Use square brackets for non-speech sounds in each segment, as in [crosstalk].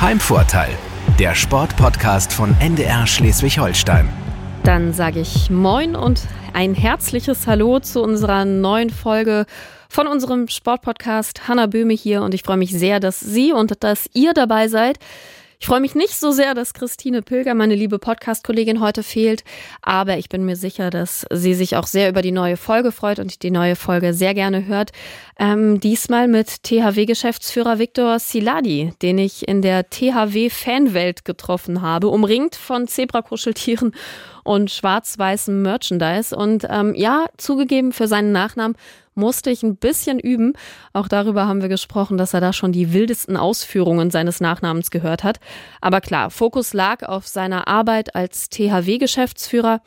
Heimvorteil, der Sportpodcast von NDR Schleswig-Holstein. Dann sage ich Moin und ein herzliches Hallo zu unserer neuen Folge von unserem Sportpodcast. Hanna Böhme hier und ich freue mich sehr, dass Sie und dass ihr dabei seid. Ich freue mich nicht so sehr, dass Christine Pilger, meine liebe Podcast-Kollegin, heute fehlt, aber ich bin mir sicher, dass sie sich auch sehr über die neue Folge freut und die neue Folge sehr gerne hört. Ähm, diesmal mit THW-Geschäftsführer Viktor Siladi, den ich in der THW-Fanwelt getroffen habe, umringt von Zebrakuscheltieren und schwarz-weißem Merchandise. Und ähm, ja, zugegeben, für seinen Nachnamen musste ich ein bisschen üben. Auch darüber haben wir gesprochen, dass er da schon die wildesten Ausführungen seines Nachnamens gehört hat. Aber klar, Fokus lag auf seiner Arbeit als THW-Geschäftsführer.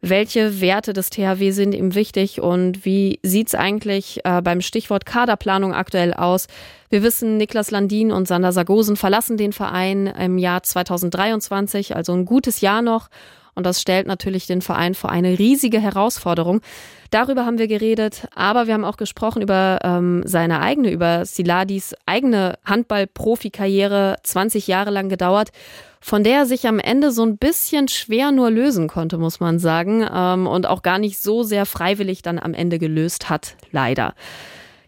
Welche Werte des THW sind ihm wichtig und wie sieht's eigentlich äh, beim Stichwort Kaderplanung aktuell aus? Wir wissen, Niklas Landin und Sander Sargosen verlassen den Verein im Jahr 2023, also ein gutes Jahr noch. Und das stellt natürlich den Verein vor eine riesige Herausforderung. Darüber haben wir geredet, aber wir haben auch gesprochen über ähm, seine eigene, über Siladis eigene Handball-Profikarriere, 20 Jahre lang gedauert, von der er sich am Ende so ein bisschen schwer nur lösen konnte, muss man sagen, ähm, und auch gar nicht so sehr freiwillig dann am Ende gelöst hat, leider.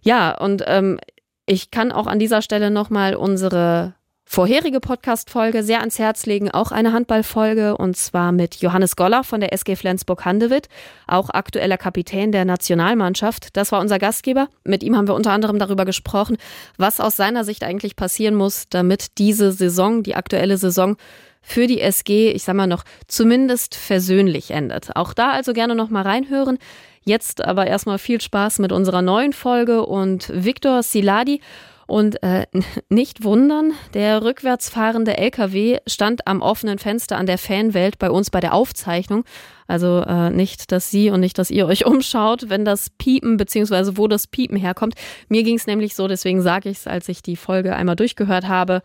Ja, und ähm, ich kann auch an dieser Stelle nochmal unsere vorherige Podcast-Folge sehr ans Herz legen, auch eine Handballfolge und zwar mit Johannes Goller von der SG Flensburg-Handewitt, auch aktueller Kapitän der Nationalmannschaft. Das war unser Gastgeber. Mit ihm haben wir unter anderem darüber gesprochen, was aus seiner Sicht eigentlich passieren muss, damit diese Saison, die aktuelle Saison, für die SG, ich sag mal noch, zumindest versöhnlich endet. Auch da also gerne noch mal reinhören. Jetzt aber erstmal viel Spaß mit unserer neuen Folge und Viktor Siladi und äh, [laughs] nicht wundern, der rückwärts fahrende LKW stand am offenen Fenster an der Fanwelt bei uns bei der Aufzeichnung. Also äh, nicht, dass Sie und nicht, dass ihr euch [laughs] umschaut, wenn das Piepen beziehungsweise wo das Piepen herkommt. Mir ging es nämlich so, deswegen sage ich es, als ich die Folge einmal durchgehört habe.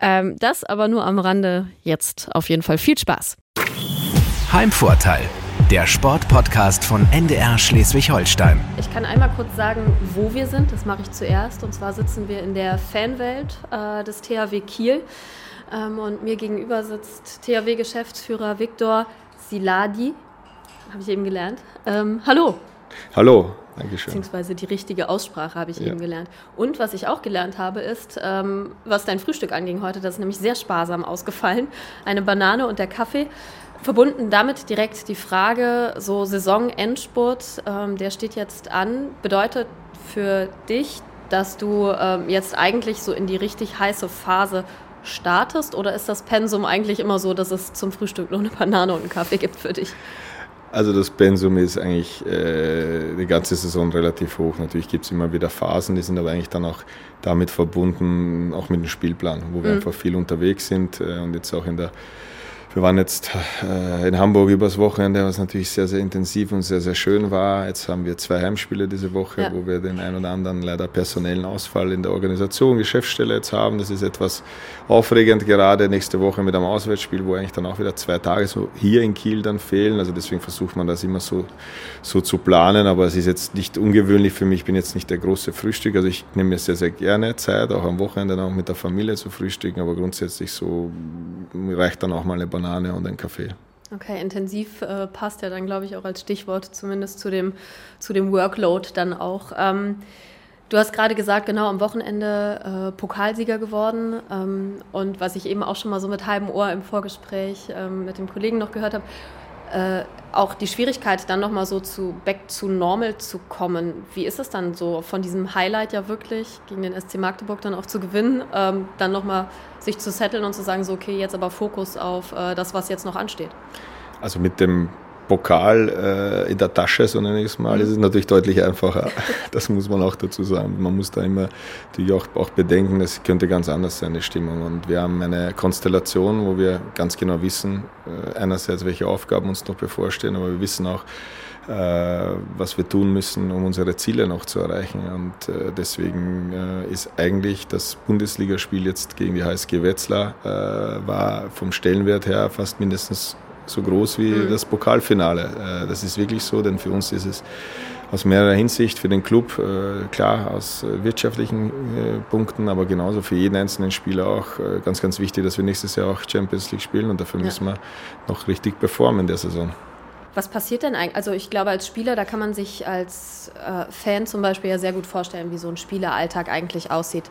Ähm, das aber nur am Rande. Jetzt auf jeden Fall viel Spaß. Heimvorteil der Sportpodcast von NDR Schleswig-Holstein. Ich kann einmal kurz sagen, wo wir sind. Das mache ich zuerst. Und zwar sitzen wir in der Fanwelt äh, des THW Kiel. Ähm, und mir gegenüber sitzt THW-Geschäftsführer Viktor Siladi. Habe ich eben gelernt. Ähm, hallo. Hallo. Dankeschön. Beziehungsweise die richtige Aussprache habe ich ja. eben gelernt. Und was ich auch gelernt habe, ist, ähm, was dein Frühstück anging heute, das ist nämlich sehr sparsam ausgefallen. Eine Banane und der Kaffee. Verbunden damit direkt die Frage, so Saisonendspurt, ähm, der steht jetzt an, bedeutet für dich, dass du ähm, jetzt eigentlich so in die richtig heiße Phase startest oder ist das Pensum eigentlich immer so, dass es zum Frühstück nur eine Banane und einen Kaffee gibt für dich? Also das Pensum ist eigentlich äh, die ganze Saison relativ hoch. Natürlich gibt es immer wieder Phasen, die sind aber eigentlich dann auch damit verbunden, auch mit dem Spielplan, wo wir mhm. einfach viel unterwegs sind äh, und jetzt auch in der wir waren jetzt äh, in Hamburg übers Wochenende, was natürlich sehr, sehr intensiv und sehr, sehr schön war. Jetzt haben wir zwei Heimspiele diese Woche, ja. wo wir den ein oder anderen leider personellen Ausfall in der Organisation, Geschäftsstelle jetzt haben. Das ist etwas aufregend, gerade nächste Woche mit einem Auswärtsspiel, wo eigentlich dann auch wieder zwei Tage so hier in Kiel dann fehlen. Also deswegen versucht man das immer so, so zu planen, aber es ist jetzt nicht ungewöhnlich für mich. Ich bin jetzt nicht der große Frühstück, also ich nehme mir sehr, sehr gerne Zeit, auch am Wochenende auch mit der Familie zu frühstücken, aber grundsätzlich so reicht dann auch mal eine Banane und ein Kaffee. Okay, intensiv äh, passt ja dann, glaube ich, auch als Stichwort zumindest zu dem, zu dem Workload dann auch. Ähm, du hast gerade gesagt, genau am Wochenende äh, Pokalsieger geworden. Ähm, und was ich eben auch schon mal so mit halbem Ohr im Vorgespräch ähm, mit dem Kollegen noch gehört habe, äh, auch die Schwierigkeit, dann nochmal so zu back zu normal zu kommen. Wie ist es dann so, von diesem Highlight ja wirklich gegen den SC Magdeburg dann auch zu gewinnen, ähm, dann nochmal sich zu setteln und zu sagen, so okay, jetzt aber Fokus auf äh, das, was jetzt noch ansteht? Also mit dem Pokal äh, in der Tasche, so nenne ich es mal, ist es natürlich deutlich einfacher. [laughs] Das muss man auch dazu sagen. Man muss da immer natürlich auch, auch bedenken, es könnte ganz anders sein, die Stimmung. Und wir haben eine Konstellation, wo wir ganz genau wissen, äh, einerseits, welche Aufgaben uns noch bevorstehen, aber wir wissen auch, äh, was wir tun müssen, um unsere Ziele noch zu erreichen. Und äh, deswegen äh, ist eigentlich das Bundesligaspiel jetzt gegen die HSG Wetzlar war vom Stellenwert her fast mindestens so groß wie mhm. das Pokalfinale. Äh, das ist wirklich so, denn für uns ist es aus mehrerer Hinsicht für den Club, äh, klar aus äh, wirtschaftlichen Punkten, aber genauso für jeden einzelnen Spieler auch ganz, ganz wichtig, dass wir nächstes Jahr auch Champions League spielen und dafür ja. müssen wir noch richtig performen in der Saison. Was passiert denn eigentlich? Also ich glaube, als Spieler, da kann man sich als Fan zum Beispiel ja sehr gut vorstellen, wie so ein Spieleralltag eigentlich aussieht.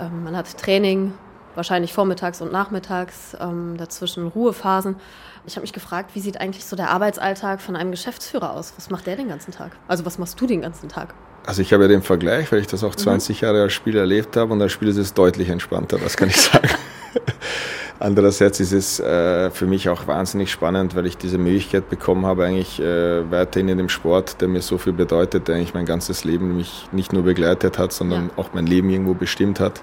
Ähm, man hat Training, wahrscheinlich vormittags und nachmittags, ähm, dazwischen Ruhephasen. Ich habe mich gefragt, wie sieht eigentlich so der Arbeitsalltag von einem Geschäftsführer aus? Was macht der den ganzen Tag? Also was machst du den ganzen Tag? Also ich habe ja den Vergleich, weil ich das auch 20 mhm. Jahre als Spieler erlebt habe und als Spieler ist es deutlich entspannter, das kann ich sagen. [laughs] Andererseits ist es äh, für mich auch wahnsinnig spannend, weil ich diese Möglichkeit bekommen habe, eigentlich äh, weiterhin in dem Sport, der mir so viel bedeutet, der eigentlich mein ganzes Leben mich nicht nur begleitet hat, sondern ja. auch mein Leben irgendwo bestimmt hat,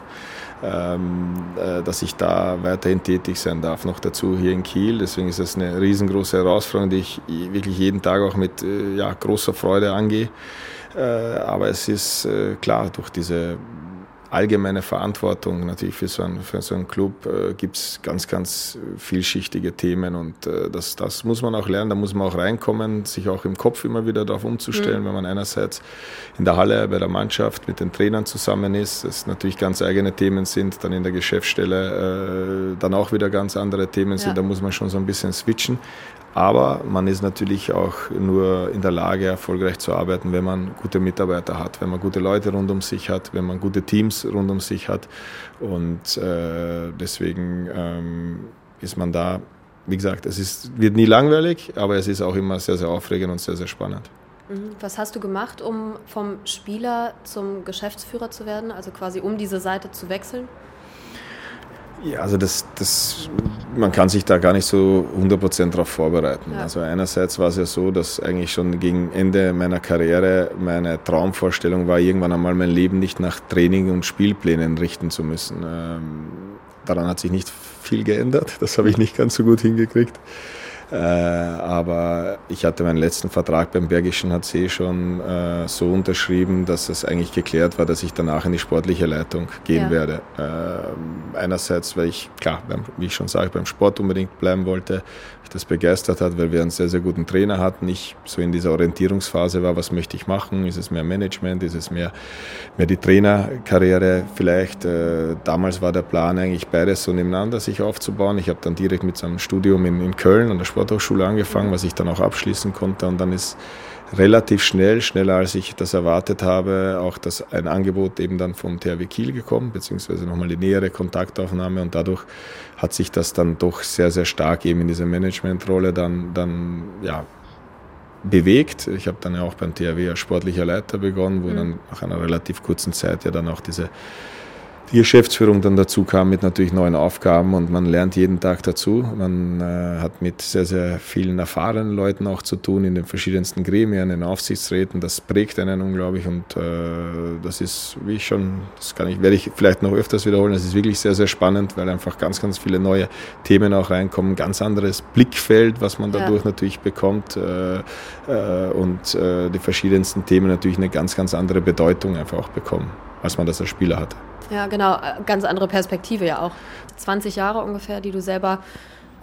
dass ich da weiterhin tätig sein darf. Noch dazu hier in Kiel. Deswegen ist es eine riesengroße Herausforderung, die ich wirklich jeden Tag auch mit äh, ja, großer Freude angehe. Äh, aber es ist äh, klar, durch diese allgemeine Verantwortung natürlich für so einen, für so einen Club äh, gibt es ganz, ganz vielschichtige Themen und äh, das, das muss man auch lernen, da muss man auch reinkommen, sich auch im Kopf immer wieder darauf umzustellen, mhm. wenn man einerseits in der Halle bei der Mannschaft mit den Trainern zusammen ist, das natürlich ganz eigene Themen sind, dann in der Geschäftsstelle äh, dann auch wieder ganz andere Themen sind, ja. da muss man schon so ein bisschen switchen. Aber man ist natürlich auch nur in der Lage, erfolgreich zu arbeiten, wenn man gute Mitarbeiter hat, wenn man gute Leute rund um sich hat, wenn man gute Teams rund um sich hat. Und äh, deswegen ähm, ist man da, wie gesagt, es ist, wird nie langweilig, aber es ist auch immer sehr, sehr aufregend und sehr, sehr spannend. Mhm. Was hast du gemacht, um vom Spieler zum Geschäftsführer zu werden, also quasi um diese Seite zu wechseln? Ja, also das, das, man kann sich da gar nicht so 100% darauf vorbereiten. Ja. Also einerseits war es ja so, dass eigentlich schon gegen Ende meiner Karriere meine Traumvorstellung war, irgendwann einmal mein Leben nicht nach Training und Spielplänen richten zu müssen. Ähm, daran hat sich nicht viel geändert, das habe ich nicht ganz so gut hingekriegt. Äh, aber ich hatte meinen letzten Vertrag beim Bergischen HC schon äh, so unterschrieben, dass es eigentlich geklärt war, dass ich danach in die sportliche Leitung gehen ja. werde. Äh, einerseits, weil ich, klar, beim, wie ich schon sage, beim Sport unbedingt bleiben wollte, mich das begeistert hat, weil wir einen sehr, sehr guten Trainer hatten. Ich so in dieser Orientierungsphase war, was möchte ich machen? Ist es mehr Management? Ist es mehr, mehr die Trainerkarriere vielleicht? Äh, damals war der Plan eigentlich beides so nebeneinander sich aufzubauen. Ich habe dann direkt mit so einem Studium in, in Köln an der Sport Sporthochschule angefangen, was ich dann auch abschließen konnte. Und dann ist relativ schnell, schneller als ich das erwartet habe, auch das, ein Angebot eben dann vom THW Kiel gekommen, beziehungsweise nochmal die nähere Kontaktaufnahme. Und dadurch hat sich das dann doch sehr, sehr stark eben in diese Managementrolle dann, dann ja, bewegt. Ich habe dann ja auch beim THW als sportlicher Leiter begonnen, wo mhm. dann nach einer relativ kurzen Zeit ja dann auch diese die Geschäftsführung dann dazu kam mit natürlich neuen Aufgaben und man lernt jeden Tag dazu. Man äh, hat mit sehr, sehr vielen erfahrenen Leuten auch zu tun in den verschiedensten Gremien, in Aufsichtsräten. Das prägt einen unglaublich und äh, das ist, wie ich schon, das kann ich, werde ich vielleicht noch öfters wiederholen, das ist wirklich sehr, sehr spannend, weil einfach ganz, ganz viele neue Themen auch reinkommen, ganz anderes Blickfeld, was man dadurch ja. natürlich bekommt äh, und die verschiedensten Themen natürlich eine ganz, ganz andere Bedeutung einfach auch bekommen, als man das als Spieler hatte. Ja, genau. Äh, ganz andere Perspektive ja auch. 20 Jahre ungefähr, die du selber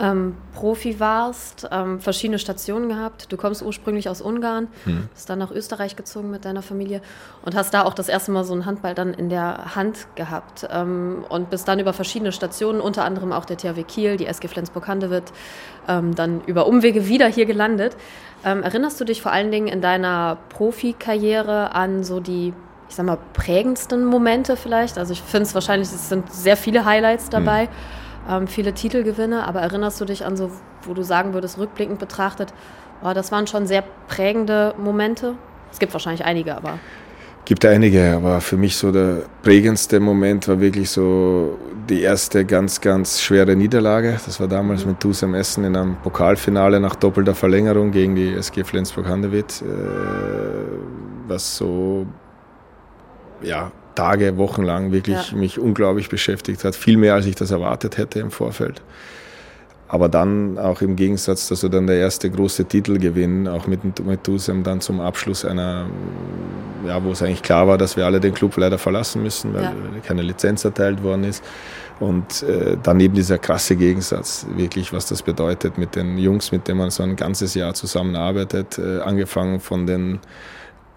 ähm, Profi warst, ähm, verschiedene Stationen gehabt. Du kommst ursprünglich aus Ungarn, mhm. bist dann nach Österreich gezogen mit deiner Familie und hast da auch das erste Mal so einen Handball dann in der Hand gehabt ähm, und bist dann über verschiedene Stationen, unter anderem auch der THW Kiel, die SG Flensburg-Handewitt, ähm, dann über Umwege wieder hier gelandet. Ähm, erinnerst du dich vor allen Dingen in deiner Profikarriere an so die ich sag mal, prägendsten Momente vielleicht? Also ich finde es wahrscheinlich, es sind sehr viele Highlights mhm. dabei, mhm. ähm, viele Titelgewinne, aber erinnerst du dich an so, wo du sagen würdest, rückblickend betrachtet, oh, das waren schon sehr prägende Momente? Es gibt wahrscheinlich einige, aber gibt einige, aber für mich so der prägendste Moment war wirklich so die erste ganz, ganz schwere Niederlage. Das war damals mhm. mit Tusem Essen in einem Pokalfinale nach doppelter Verlängerung gegen die SG Flensburg-Handewitt, äh, was so ja, Tage, Wochen lang wirklich ja. mich unglaublich beschäftigt hat. Viel mehr, als ich das erwartet hätte im Vorfeld. Aber dann auch im Gegensatz, dass du dann der erste große Titelgewinn, auch mit, mit Tusem dann zum Abschluss einer, ja, wo es eigentlich klar war, dass wir alle den Club leider verlassen müssen, weil ja. keine Lizenz erteilt worden ist. Und äh, dann eben dieser krasse Gegensatz, wirklich, was das bedeutet mit den Jungs, mit denen man so ein ganzes Jahr zusammenarbeitet, äh, angefangen von den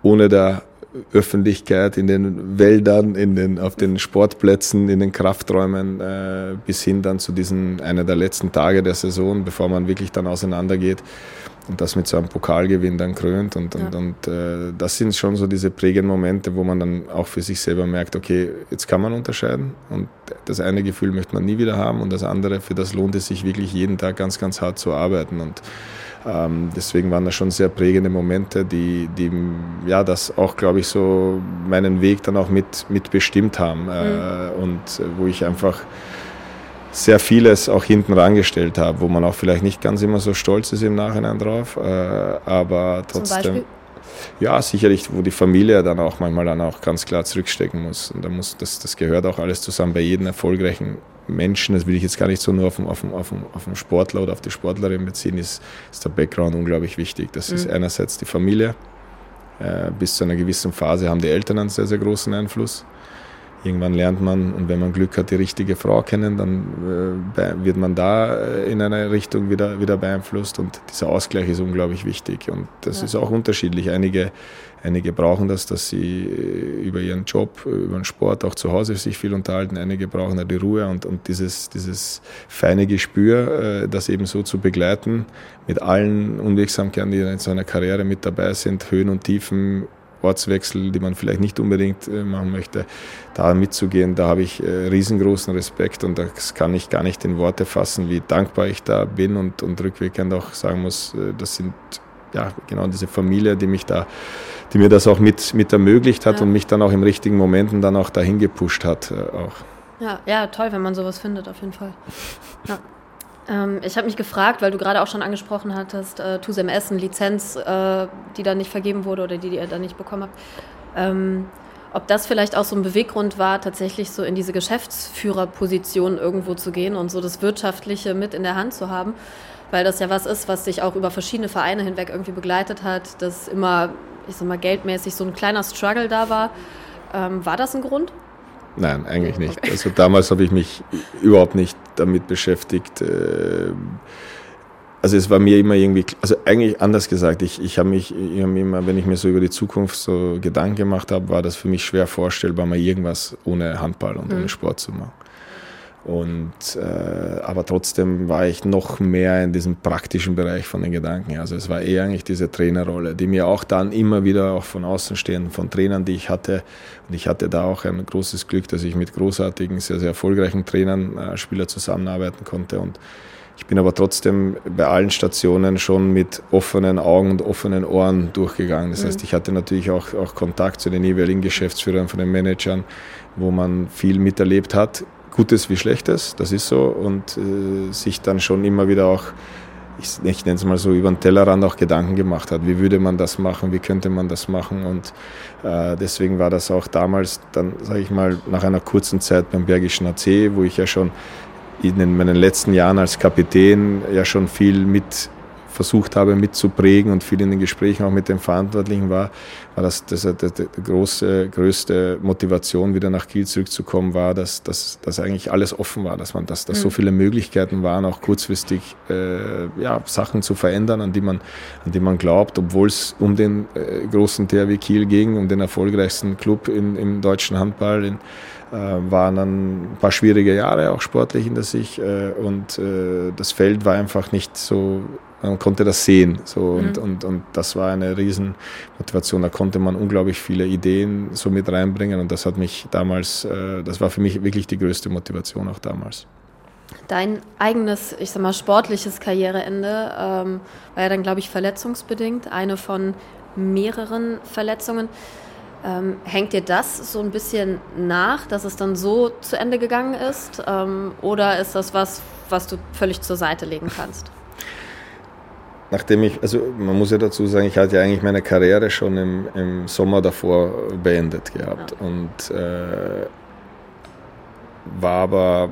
ohne der Öffentlichkeit in den Wäldern, in den, auf den Sportplätzen, in den Krafträumen, äh, bis hin dann zu diesen einer der letzten Tage der Saison, bevor man wirklich dann auseinandergeht und das mit so einem Pokalgewinn dann krönt. Und, und, ja. und äh, das sind schon so diese prägenden Momente, wo man dann auch für sich selber merkt, okay, jetzt kann man unterscheiden. Und das eine Gefühl möchte man nie wieder haben und das andere, für das lohnt es sich wirklich jeden Tag ganz, ganz hart zu arbeiten. Und ähm, deswegen waren das schon sehr prägende Momente, die, die ja, das auch, glaube ich, so meinen Weg dann auch mit, mit bestimmt haben. Äh, mhm. Und wo ich einfach sehr vieles auch hinten rangestellt habe, wo man auch vielleicht nicht ganz immer so stolz ist im Nachhinein drauf, äh, aber trotzdem. Ja, sicherlich, wo die Familie dann auch manchmal dann auch ganz klar zurückstecken muss. Und da muss das, das gehört auch alles zusammen bei jedem erfolgreichen Menschen, das will ich jetzt gar nicht so nur auf den, auf den, auf den, auf den Sportler oder auf die Sportlerin beziehen, ist, ist der Background unglaublich wichtig. Das mhm. ist einerseits die Familie. Äh, bis zu einer gewissen Phase haben die Eltern einen sehr, sehr großen Einfluss. Irgendwann lernt man und wenn man Glück hat, die richtige Frau kennen, dann äh, wird man da äh, in eine Richtung wieder, wieder beeinflusst und dieser Ausgleich ist unglaublich wichtig und das ja. ist auch unterschiedlich. Einige, einige brauchen das, dass sie äh, über ihren Job, über den Sport auch zu Hause sich viel unterhalten, einige brauchen da die Ruhe und, und dieses, dieses feine Gespür, das eben so zu begleiten mit allen Unwegsamkeiten, die in so einer Karriere mit dabei sind, Höhen und Tiefen, Ortswechsel, die man vielleicht nicht unbedingt äh, machen möchte, da mitzugehen, da habe ich äh, riesengroßen Respekt und das kann ich gar nicht in Worte fassen, wie dankbar ich da bin und, und rückwirkend auch sagen muss, äh, das sind ja genau diese Familie, die mich da, die mir das auch mit, mit ermöglicht hat ja. und mich dann auch im richtigen Momenten dann auch dahin gepusht hat. Auch. Ja, ja, toll, wenn man sowas findet, auf jeden Fall. Ja. Ähm, ich habe mich gefragt, weil du gerade auch schon angesprochen hattest, äh, TUSEM Essen, Lizenz, äh, die da nicht vergeben wurde oder die, die ihr da nicht bekommen habt. Ähm, ob das vielleicht auch so ein Beweggrund war, tatsächlich so in diese Geschäftsführerposition irgendwo zu gehen und so das Wirtschaftliche mit in der Hand zu haben, weil das ja was ist, was sich auch über verschiedene Vereine hinweg irgendwie begleitet hat, dass immer, ich sag mal, geldmäßig so ein kleiner Struggle da war. Ähm, war das ein Grund? Nein, eigentlich nicht. Okay. Also damals habe ich mich überhaupt nicht damit beschäftigt. Äh, also es war mir immer irgendwie, also eigentlich anders gesagt, ich, ich habe mich ich hab immer, wenn ich mir so über die Zukunft so Gedanken gemacht habe, war das für mich schwer vorstellbar, mal irgendwas ohne Handball und mhm. ohne Sport zu machen. Und, äh, aber trotzdem war ich noch mehr in diesem praktischen Bereich von den Gedanken. Also es war eher eigentlich diese Trainerrolle, die mir auch dann immer wieder auch von außen stehen, von Trainern, die ich hatte. Und ich hatte da auch ein großes Glück, dass ich mit großartigen, sehr, sehr erfolgreichen Trainern, äh, Spieler zusammenarbeiten konnte. Und ich bin aber trotzdem bei allen Stationen schon mit offenen Augen und offenen Ohren durchgegangen. Das mhm. heißt, ich hatte natürlich auch, auch Kontakt zu den jeweiligen Geschäftsführern, von den Managern, wo man viel miterlebt hat Gutes wie Schlechtes, das ist so. Und äh, sich dann schon immer wieder auch, ich, ich nenne es mal so, über den Tellerrand auch Gedanken gemacht hat. Wie würde man das machen? Wie könnte man das machen? Und äh, deswegen war das auch damals, dann sage ich mal, nach einer kurzen Zeit beim Bergischen AC, wo ich ja schon in meinen letzten Jahren als Kapitän ja schon viel mit versucht habe mitzuprägen und viel in den Gesprächen auch mit den Verantwortlichen war, war das, das, das, das große, größte Motivation, wieder nach Kiel zurückzukommen, war, dass, dass, dass eigentlich alles offen war, dass man, dass, dass mhm. so viele Möglichkeiten waren, auch kurzfristig äh, ja, Sachen zu verändern, an die man, an die man glaubt, obwohl es um den äh, großen THW Kiel ging, um den erfolgreichsten Club in, im deutschen Handball. In, waren dann ein paar schwierige Jahre auch sportlich hinter sich äh, und äh, das Feld war einfach nicht so man konnte das sehen. So, und, mhm. und, und das war eine Riesenmotivation. Da konnte man unglaublich viele Ideen so mit reinbringen. Und das hat mich damals, äh, das war für mich wirklich die größte Motivation auch damals. Dein eigenes, ich sag mal, sportliches Karriereende ähm, war ja dann, glaube ich, verletzungsbedingt. Eine von mehreren Verletzungen. Ähm, hängt dir das so ein bisschen nach, dass es dann so zu Ende gegangen ist? Ähm, oder ist das was, was du völlig zur Seite legen kannst? nachdem ich, also man muss ja dazu sagen, ich hatte ja eigentlich meine Karriere schon im, im Sommer davor beendet gehabt ja. und äh, war aber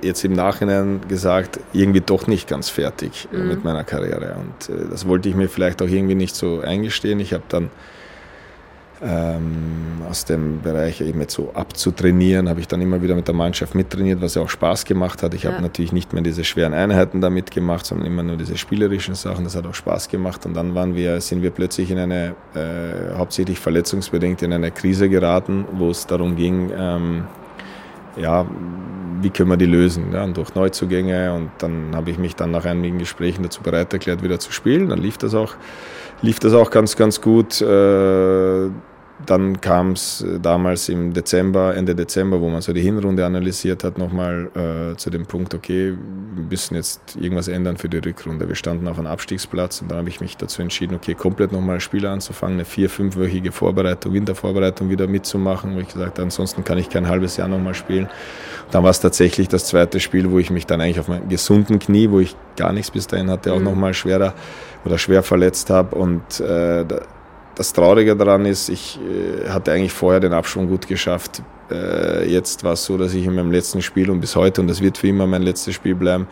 jetzt im Nachhinein gesagt, irgendwie doch nicht ganz fertig mhm. mit meiner Karriere. Und äh, das wollte ich mir vielleicht auch irgendwie nicht so eingestehen. Ich habe dann ähm, aus dem Bereich eben jetzt so abzutrainieren, habe ich dann immer wieder mit der Mannschaft mittrainiert, was ja auch Spaß gemacht hat. Ich ja. habe natürlich nicht mehr diese schweren Einheiten da mitgemacht, sondern immer nur diese spielerischen Sachen. Das hat auch Spaß gemacht. Und dann waren wir, sind wir plötzlich in eine, äh, hauptsächlich verletzungsbedingt, in eine Krise geraten, wo es darum ging, ähm, ja, wie können wir die lösen? Ja, durch Neuzugänge. Und dann habe ich mich dann nach einigen Gesprächen dazu bereit erklärt, wieder zu spielen. Dann lief das auch, lief das auch ganz, ganz gut. Äh, dann kam es äh, damals im Dezember, Ende Dezember, wo man so die Hinrunde analysiert hat, nochmal äh, zu dem Punkt, okay, wir müssen jetzt irgendwas ändern für die Rückrunde. Wir standen auf einem Abstiegsplatz und da habe ich mich dazu entschieden, okay, komplett nochmal Spiele anzufangen, eine vier-, fünfwöchige Vorbereitung, Wintervorbereitung wieder mitzumachen, wo ich gesagt habe, ansonsten kann ich kein halbes Jahr nochmal spielen. dann war es tatsächlich das zweite Spiel, wo ich mich dann eigentlich auf meinem gesunden Knie, wo ich gar nichts bis dahin hatte, auch mhm. nochmal schwerer oder schwer verletzt habe und äh, das Traurige daran ist, ich äh, hatte eigentlich vorher den Abschwung gut geschafft. Äh, jetzt war es so, dass ich in meinem letzten Spiel und bis heute, und das wird für immer mein letztes Spiel bleiben,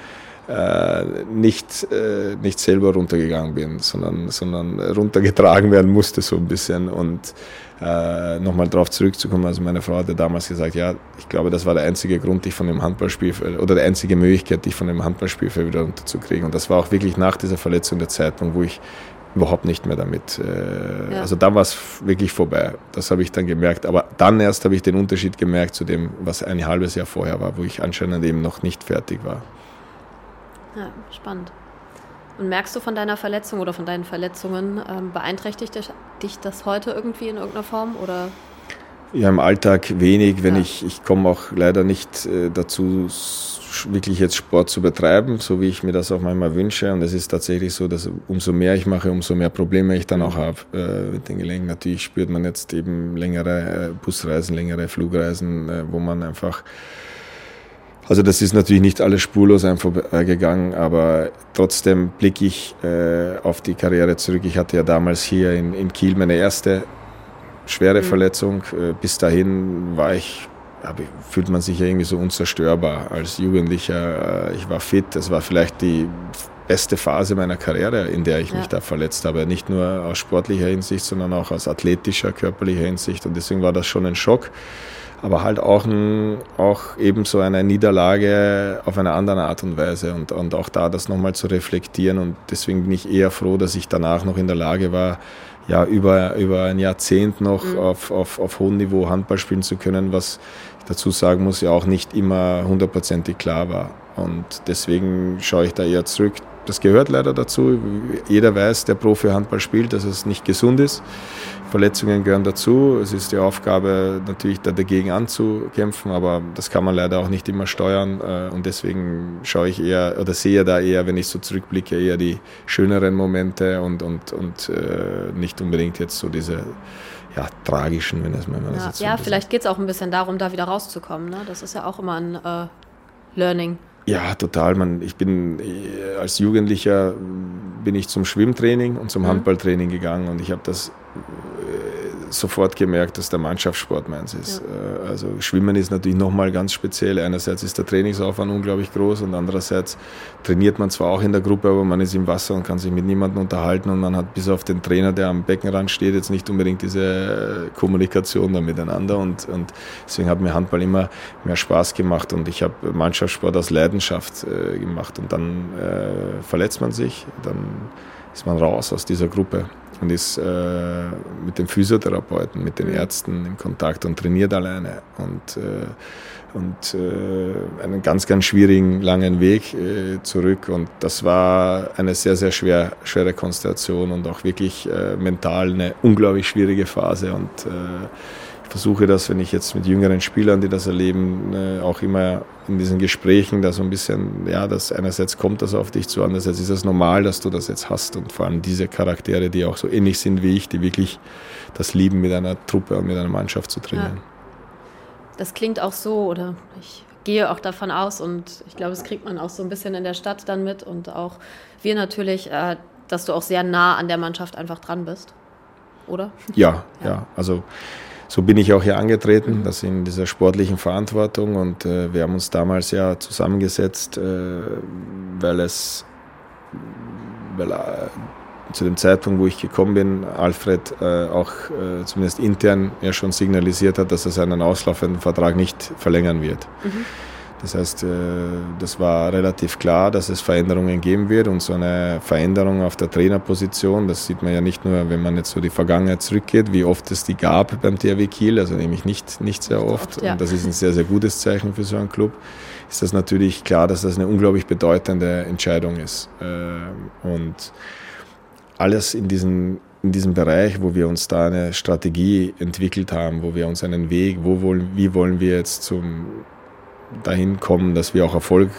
äh, nicht, äh, nicht selber runtergegangen bin, sondern, sondern runtergetragen werden musste so ein bisschen. Und äh, nochmal darauf zurückzukommen, also meine Frau hatte damals gesagt, ja, ich glaube, das war der einzige Grund, dich von dem Handballspiel oder die einzige Möglichkeit, dich von dem Handballspiel wieder runterzukriegen. Und das war auch wirklich nach dieser Verletzung der Zeitpunkt, wo ich überhaupt nicht mehr damit. Äh, ja. Also da war es wirklich vorbei. Das habe ich dann gemerkt. Aber dann erst habe ich den Unterschied gemerkt zu dem, was ein halbes Jahr vorher war, wo ich anscheinend eben noch nicht fertig war. Ja, spannend. Und merkst du von deiner Verletzung oder von deinen Verletzungen, ähm, beeinträchtigt dich das heute irgendwie in irgendeiner Form oder ja, im Alltag wenig, wenn ja. ich, ich komme auch leider nicht äh, dazu, wirklich jetzt Sport zu betreiben, so wie ich mir das auch manchmal wünsche. Und es ist tatsächlich so, dass umso mehr ich mache, umso mehr Probleme ich dann auch habe äh, mit den Gelenken. Natürlich spürt man jetzt eben längere äh, Busreisen, längere Flugreisen, äh, wo man einfach also das ist natürlich nicht alles spurlos einfach gegangen, aber trotzdem blicke ich äh, auf die Karriere zurück. Ich hatte ja damals hier in, in Kiel meine erste schwere mhm. Verletzung. Äh, bis dahin war ich, fühlt man sich ja irgendwie so unzerstörbar als Jugendlicher. Äh, ich war fit, das war vielleicht die beste Phase meiner Karriere, in der ich ja. mich da verletzt habe. Nicht nur aus sportlicher Hinsicht, sondern auch aus athletischer, körperlicher Hinsicht. Und deswegen war das schon ein Schock. Aber halt auch, ein, auch eben so eine Niederlage auf eine andere Art und Weise und, und auch da das nochmal zu reflektieren. Und deswegen bin ich eher froh, dass ich danach noch in der Lage war, ja, über, über ein Jahrzehnt noch mhm. auf, auf, auf hohem Niveau Handball spielen zu können, was ich dazu sagen muss, ja auch nicht immer hundertprozentig klar war. Und deswegen schaue ich da eher zurück. Das gehört leider dazu. Jeder weiß, der Profi-Handball spielt, dass es nicht gesund ist. Verletzungen gehören dazu. Es ist die Aufgabe, natürlich da dagegen anzukämpfen, aber das kann man leider auch nicht immer steuern. Äh, und deswegen schaue ich eher oder sehe da eher, wenn ich so zurückblicke, eher die schöneren Momente und, und, und äh, nicht unbedingt jetzt so diese ja, tragischen, wenn, das, wenn man das jetzt so Ja, vielleicht geht es auch ein bisschen darum, da wieder rauszukommen. Ne? Das ist ja auch immer ein äh, Learning. Ja, total. Man, ich bin äh, als Jugendlicher bin ich zum Schwimmtraining und zum mhm. Handballtraining gegangen und ich habe das sofort gemerkt, dass der Mannschaftssport meins ist. Ja. Äh, also Schwimmen ist natürlich nochmal ganz speziell. Einerseits ist der Trainingsaufwand unglaublich groß und andererseits trainiert man zwar auch in der Gruppe, aber man ist im Wasser und kann sich mit niemandem unterhalten und man hat bis auf den Trainer, der am Beckenrand steht, jetzt nicht unbedingt diese Kommunikation da miteinander und, und deswegen hat mir Handball immer mehr Spaß gemacht und ich habe Mannschaftssport aus Leidenschaft äh, gemacht und dann äh, verletzt man sich, dann ist man raus aus dieser Gruppe und ist äh, mit den Physiotherapeuten, mit den Ärzten in Kontakt und trainiert alleine und, äh, und äh, einen ganz, ganz schwierigen, langen Weg äh, zurück. Und das war eine sehr, sehr schwer, schwere Konstellation und auch wirklich äh, mental eine unglaublich schwierige Phase. Und äh, versuche das, wenn ich jetzt mit jüngeren Spielern, die das erleben, äh, auch immer in diesen Gesprächen da so ein bisschen, ja, das einerseits kommt das auf dich zu, andererseits ist es normal, dass du das jetzt hast und vor allem diese Charaktere, die auch so ähnlich sind wie ich, die wirklich das lieben, mit einer Truppe und mit einer Mannschaft zu trainieren. Ja. Das klingt auch so, oder ich gehe auch davon aus und ich glaube, das kriegt man auch so ein bisschen in der Stadt dann mit und auch wir natürlich, äh, dass du auch sehr nah an der Mannschaft einfach dran bist, oder? Ja, ja, ja. also so bin ich auch hier angetreten, das in dieser sportlichen Verantwortung. Und äh, wir haben uns damals ja zusammengesetzt, äh, weil es, weil äh, zu dem Zeitpunkt, wo ich gekommen bin, Alfred äh, auch äh, zumindest intern ja schon signalisiert hat, dass er seinen auslaufenden Vertrag nicht verlängern wird. Mhm. Das heißt, äh, das war relativ klar, dass es Veränderungen geben wird und so eine Veränderung auf der Trainerposition, das sieht man ja nicht nur, wenn man jetzt so die Vergangenheit zurückgeht, wie oft es die gab beim THW Kiel, also nämlich nicht, nicht sehr oft. Und das ist ein sehr, sehr gutes Zeichen für so einen Club. Ist das natürlich klar, dass das eine unglaublich bedeutende Entscheidung ist. Äh, und alles in diesem, in diesem Bereich, wo wir uns da eine Strategie entwickelt haben, wo wir uns einen Weg, wo wollen, wie wollen wir jetzt zum dahin kommen, dass wir auch Erfolg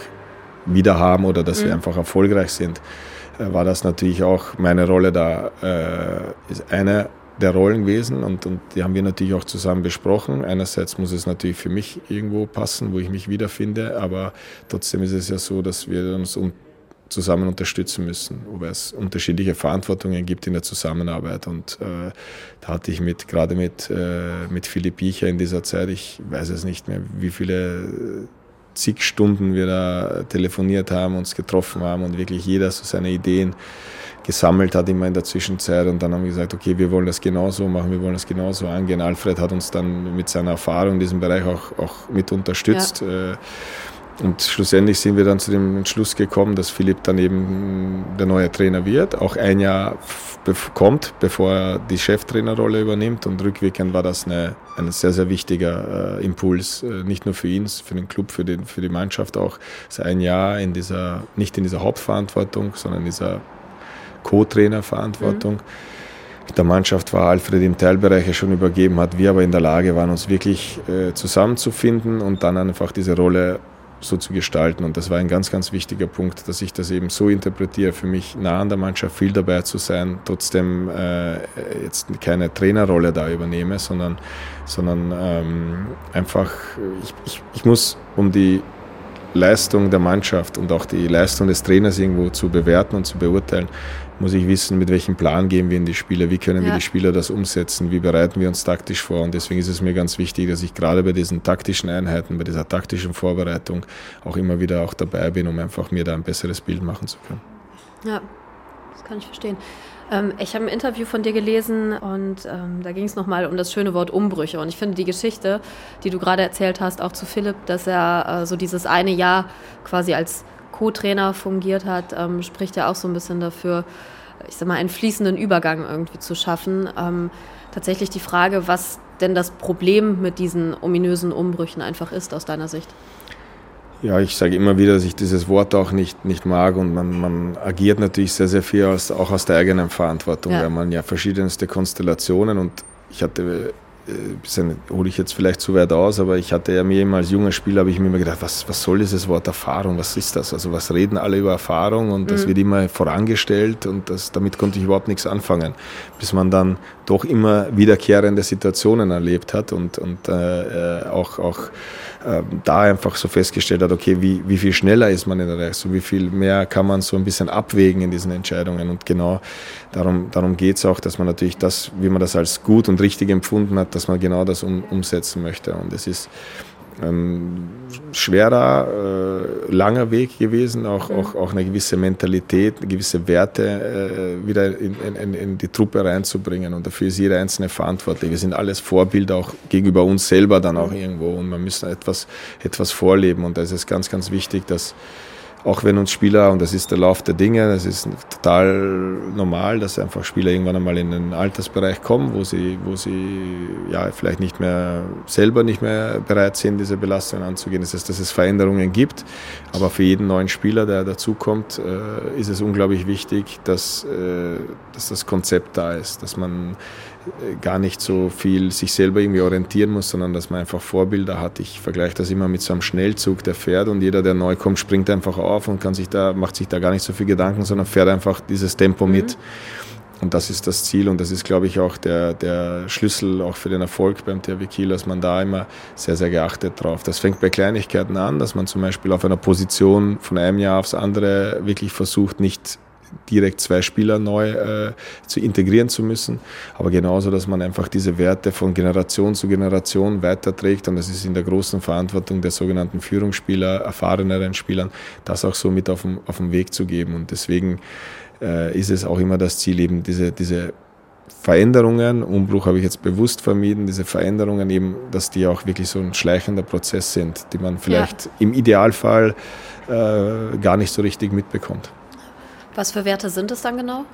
wieder haben oder dass mhm. wir einfach erfolgreich sind, äh, war das natürlich auch meine Rolle da, äh, ist eine der Rollen gewesen und, und die haben wir natürlich auch zusammen besprochen. Einerseits muss es natürlich für mich irgendwo passen, wo ich mich wiederfinde, aber trotzdem ist es ja so, dass wir uns zusammen unterstützen müssen, wobei es unterschiedliche Verantwortungen gibt in der Zusammenarbeit. Und äh, da hatte ich mit, gerade mit, äh, mit Philipp Biecher in dieser Zeit, ich weiß es nicht mehr, wie viele zig Stunden wir da telefoniert haben, uns getroffen haben und wirklich jeder so seine Ideen gesammelt hat immer in der Zwischenzeit und dann haben wir gesagt, okay, wir wollen das genauso machen, wir wollen das genauso angehen. Alfred hat uns dann mit seiner Erfahrung in diesem Bereich auch, auch mit unterstützt. Ja. Äh, und schlussendlich sind wir dann zu dem Entschluss gekommen, dass Philipp dann eben der neue Trainer wird, auch ein Jahr kommt, bevor er die Cheftrainerrolle übernimmt. Und rückwirkend war das eine, ein sehr, sehr wichtiger äh, Impuls, äh, nicht nur für ihn, für den Club, für, den, für die Mannschaft auch. Also ein Jahr in dieser, nicht in dieser Hauptverantwortung, sondern in dieser Co-Trainer-Verantwortung. Mhm. Der Mannschaft war Alfred im Teilbereich schon übergeben hat, wir aber in der Lage waren, uns wirklich äh, zusammenzufinden und dann einfach diese Rolle so zu gestalten. Und das war ein ganz, ganz wichtiger Punkt, dass ich das eben so interpretiere, für mich nah an der Mannschaft viel dabei zu sein, trotzdem äh, jetzt keine Trainerrolle da übernehme, sondern, sondern ähm, einfach, ich, ich, ich muss um die Leistung der Mannschaft und auch die Leistung des Trainers irgendwo zu bewerten und zu beurteilen, muss ich wissen, mit welchem Plan gehen wir in die Spiele, wie können ja. wir die Spieler das umsetzen, wie bereiten wir uns taktisch vor. Und deswegen ist es mir ganz wichtig, dass ich gerade bei diesen taktischen Einheiten, bei dieser taktischen Vorbereitung auch immer wieder auch dabei bin, um einfach mir da ein besseres Bild machen zu können. Ja, das kann ich verstehen. Ähm, ich habe ein Interview von dir gelesen und ähm, da ging es nochmal um das schöne Wort Umbrüche. Und ich finde die Geschichte, die du gerade erzählt hast, auch zu Philipp, dass er äh, so dieses eine Jahr quasi als Co-Trainer fungiert hat, ähm, spricht ja auch so ein bisschen dafür, ich sag mal, einen fließenden Übergang irgendwie zu schaffen. Ähm, tatsächlich die Frage, was denn das Problem mit diesen ominösen Umbrüchen einfach ist aus deiner Sicht. Ja, ich sage immer wieder, dass ich dieses Wort auch nicht, nicht mag und man, man agiert natürlich sehr, sehr viel aus, auch aus der eigenen Verantwortung, ja. weil man ja verschiedenste Konstellationen und ich hatte bisschen hole ich jetzt vielleicht zu weit aus, aber ich hatte ja mir immer als junger Spieler, habe ich mir immer gedacht, was, was soll dieses Wort Erfahrung, was ist das? Also was reden alle über Erfahrung und das mhm. wird immer vorangestellt und das, damit konnte ich überhaupt nichts anfangen, bis man dann doch immer wiederkehrende Situationen erlebt hat und, und äh, äh auch, auch äh, da einfach so festgestellt hat, okay, wie, wie viel schneller ist man in der Leistung, wie viel mehr kann man so ein bisschen abwägen in diesen Entscheidungen und genau darum, darum geht es auch, dass man natürlich das, wie man das als gut und richtig empfunden hat, dass man genau das um, umsetzen möchte. Und es ist ein schwerer, äh, langer Weg gewesen, auch, mhm. auch, auch eine gewisse Mentalität, gewisse Werte äh, wieder in, in, in, die Truppe reinzubringen. Und dafür ist jeder Einzelne verantwortlich. Wir sind alles Vorbilder auch gegenüber uns selber dann auch mhm. irgendwo. Und man muss etwas, etwas vorleben. Und da ist es ganz, ganz wichtig, dass auch wenn uns Spieler, und das ist der Lauf der Dinge, das ist total normal, dass einfach Spieler irgendwann einmal in den Altersbereich kommen, wo sie, wo sie ja vielleicht nicht mehr selber nicht mehr bereit sind, diese Belastung anzugehen. Das heißt, dass es Veränderungen gibt. Aber für jeden neuen Spieler, der dazukommt, äh, ist es unglaublich wichtig, dass, äh, dass das Konzept da ist, dass man gar nicht so viel sich selber irgendwie orientieren muss, sondern dass man einfach Vorbilder hat. Ich vergleiche das immer mit so einem Schnellzug, der fährt und jeder, der neu kommt, springt einfach auf und kann sich da, macht sich da gar nicht so viel Gedanken, sondern fährt einfach dieses Tempo mhm. mit. Und das ist das Ziel und das ist, glaube ich, auch der, der Schlüssel auch für den Erfolg beim THW Kiel, dass man da immer sehr, sehr geachtet drauf. Das fängt bei Kleinigkeiten an, dass man zum Beispiel auf einer Position von einem Jahr aufs andere wirklich versucht, nicht direkt zwei Spieler neu äh, zu integrieren zu müssen, aber genauso, dass man einfach diese Werte von Generation zu Generation weiterträgt und das ist in der großen Verantwortung der sogenannten Führungsspieler, erfahreneren Spielern, das auch so mit auf den, auf den Weg zu geben und deswegen äh, ist es auch immer das Ziel, eben diese, diese Veränderungen, Umbruch habe ich jetzt bewusst vermieden, diese Veränderungen eben, dass die auch wirklich so ein schleichender Prozess sind, die man vielleicht ja. im Idealfall äh, gar nicht so richtig mitbekommt. Was für Werte sind es dann genau?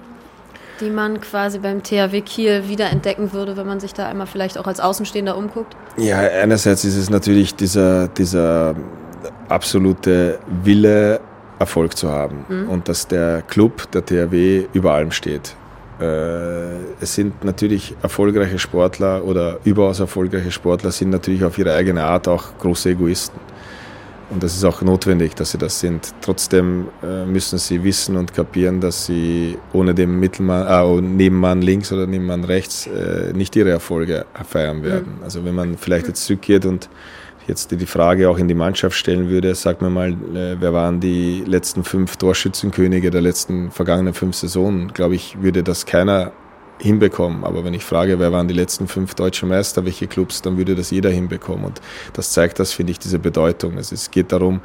die man quasi beim THW Kiel wiederentdecken würde, wenn man sich da einmal vielleicht auch als Außenstehender umguckt? Ja, einerseits ist es natürlich dieser, dieser absolute Wille, Erfolg zu haben mhm. und dass der Club, der THW, über allem steht. Äh, es sind natürlich erfolgreiche Sportler oder überaus erfolgreiche Sportler sind natürlich auf ihre eigene Art auch große Egoisten. Und das ist auch notwendig, dass sie das sind. Trotzdem äh, müssen sie wissen und kapieren, dass sie ohne den Mittelmann, äh, Nebenmann links oder Nebenmann rechts äh, nicht ihre Erfolge feiern werden. Mhm. Also wenn man vielleicht jetzt zurückgeht und jetzt die Frage auch in die Mannschaft stellen würde, sag mir mal, äh, wer waren die letzten fünf Torschützenkönige der letzten vergangenen fünf Saisonen? Glaube ich, würde das keiner hinbekommen. Aber wenn ich frage, wer waren die letzten fünf deutschen Meister, welche Clubs, dann würde das jeder hinbekommen. Und das zeigt das, finde ich, diese Bedeutung. Es geht darum,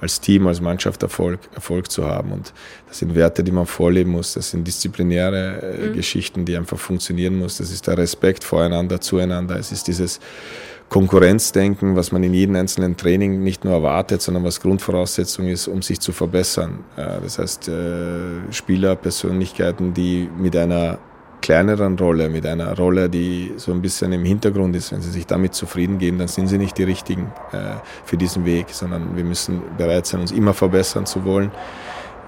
als Team, als Mannschaft Erfolg, Erfolg zu haben. Und das sind Werte, die man vorleben muss. Das sind disziplinäre äh, mhm. Geschichten, die einfach funktionieren muss. Das ist der Respekt voreinander, zueinander. Es ist dieses Konkurrenzdenken, was man in jedem einzelnen Training nicht nur erwartet, sondern was Grundvoraussetzung ist, um sich zu verbessern. Das heißt, äh, Spieler, Persönlichkeiten, die mit einer kleineren Rolle, mit einer Rolle, die so ein bisschen im Hintergrund ist, wenn sie sich damit zufrieden geben, dann sind sie nicht die richtigen äh, für diesen Weg, sondern wir müssen bereit sein, uns immer verbessern zu wollen.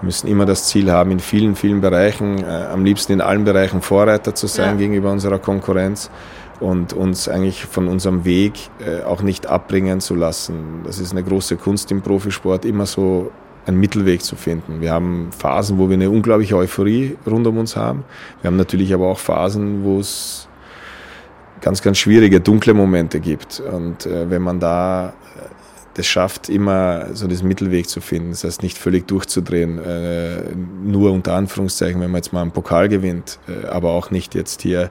Wir müssen immer das Ziel haben, in vielen, vielen Bereichen, äh, am liebsten in allen Bereichen Vorreiter zu sein ja. gegenüber unserer Konkurrenz und uns eigentlich von unserem Weg äh, auch nicht abbringen zu lassen. Das ist eine große Kunst im Profisport, immer so einen Mittelweg zu finden. Wir haben Phasen, wo wir eine unglaubliche Euphorie rund um uns haben. Wir haben natürlich aber auch Phasen, wo es ganz, ganz schwierige, dunkle Momente gibt. Und äh, wenn man da das schafft, immer so diesen Mittelweg zu finden. Das heißt, nicht völlig durchzudrehen, äh, nur unter Anführungszeichen, wenn man jetzt mal einen Pokal gewinnt, äh, aber auch nicht jetzt hier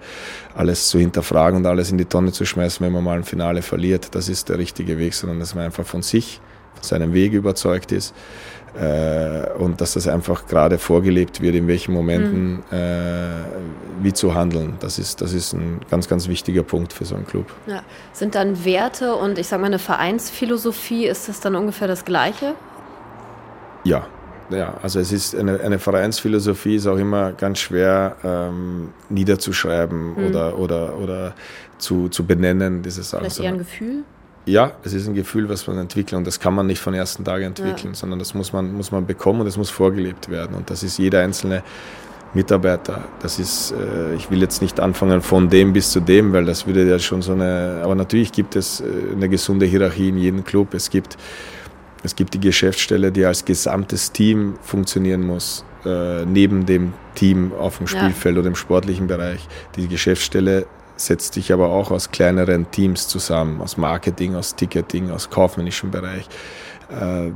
alles zu hinterfragen und alles in die Tonne zu schmeißen, wenn man mal ein Finale verliert. Das ist der richtige Weg, sondern dass man einfach von sich, von seinem Weg überzeugt ist äh, und dass das einfach gerade vorgelebt wird, in welchen Momenten mhm. äh, wie zu handeln. Das ist, das ist ein ganz, ganz wichtiger Punkt für so einen Club. Ja. Sind dann Werte und ich sage mal eine Vereinsphilosophie, ist das dann ungefähr das Gleiche? Ja, ja, also es ist eine, eine Vereinsphilosophie ist auch immer ganz schwer ähm, niederzuschreiben mhm. oder, oder, oder zu, zu benennen, diese Sachen. Vielleicht eher ein Gefühl? Ja, es ist ein Gefühl, was man entwickelt und das kann man nicht von ersten Tagen entwickeln, ja. sondern das muss man, muss man bekommen und es muss vorgelebt werden und das ist jeder einzelne Mitarbeiter. Das ist, äh, ich will jetzt nicht anfangen von dem bis zu dem, weil das würde ja schon so eine, aber natürlich gibt es äh, eine gesunde Hierarchie in jedem Club. Es gibt, es gibt die Geschäftsstelle, die als gesamtes Team funktionieren muss, äh, neben dem Team auf dem Spielfeld ja. oder im sportlichen Bereich. Die Geschäftsstelle setzt sich aber auch aus kleineren Teams zusammen, aus Marketing, aus Ticketing, aus kaufmännischem Bereich. Äh,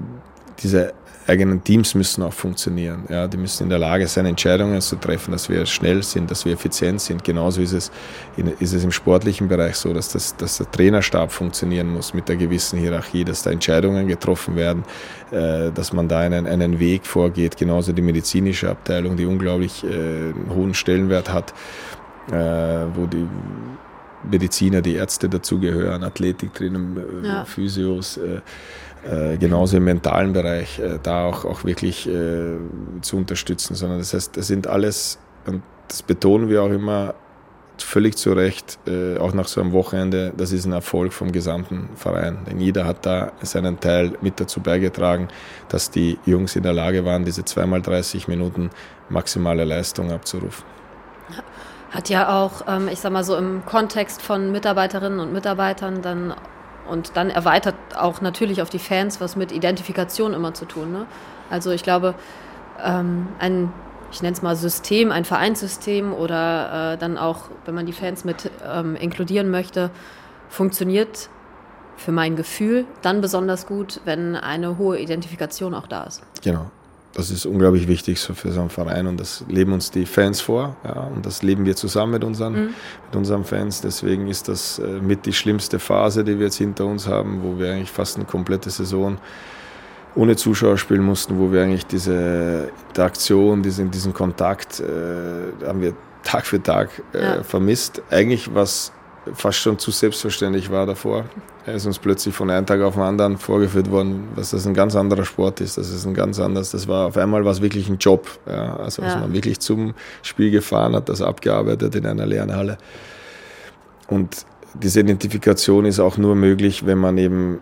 diese eigenen Teams müssen auch funktionieren. Ja, die müssen in der Lage sein, Entscheidungen zu treffen, dass wir schnell sind, dass wir effizient sind. Genauso ist es, in, ist es im sportlichen Bereich so, dass, das, dass der Trainerstab funktionieren muss mit der gewissen Hierarchie, dass da Entscheidungen getroffen werden, äh, dass man da einen, einen Weg vorgeht. Genauso die medizinische Abteilung, die unglaublich äh, hohen Stellenwert hat wo die Mediziner, die Ärzte dazugehören, Athletiktrainer, äh, ja. Physios, äh, äh, genauso im mentalen Bereich, äh, da auch, auch wirklich äh, zu unterstützen, sondern das heißt, das sind alles, und das betonen wir auch immer völlig zu Recht, äh, auch nach so einem Wochenende, das ist ein Erfolg vom gesamten Verein. Denn jeder hat da seinen Teil mit dazu beigetragen, dass die Jungs in der Lage waren, diese zweimal 30 Minuten maximale Leistung abzurufen. Hat ja auch, ähm, ich sag mal so im Kontext von Mitarbeiterinnen und Mitarbeitern dann und dann erweitert auch natürlich auf die Fans was mit Identifikation immer zu tun. Ne? Also ich glaube, ähm, ein, ich nenne es mal System, ein Vereinssystem oder äh, dann auch, wenn man die Fans mit ähm, inkludieren möchte, funktioniert für mein Gefühl dann besonders gut, wenn eine hohe Identifikation auch da ist. Genau das ist unglaublich wichtig für so einen Verein und das leben uns die Fans vor ja, und das leben wir zusammen mit unseren, mhm. mit unseren Fans. Deswegen ist das äh, mit die schlimmste Phase, die wir jetzt hinter uns haben, wo wir eigentlich fast eine komplette Saison ohne Zuschauer spielen mussten, wo wir eigentlich diese Interaktion, diesen, diesen Kontakt, äh, haben wir Tag für Tag äh, ja. vermisst. Eigentlich was fast schon zu selbstverständlich war davor. Er ist uns plötzlich von einem Tag auf den anderen vorgeführt worden, dass das ein ganz anderer Sport ist. Das ist ein ganz anderes. Das war auf einmal was wirklich ein Job. Ja, also ja. man wirklich zum Spiel gefahren hat, das abgearbeitet in einer leeren Halle. Und diese Identifikation ist auch nur möglich, wenn man eben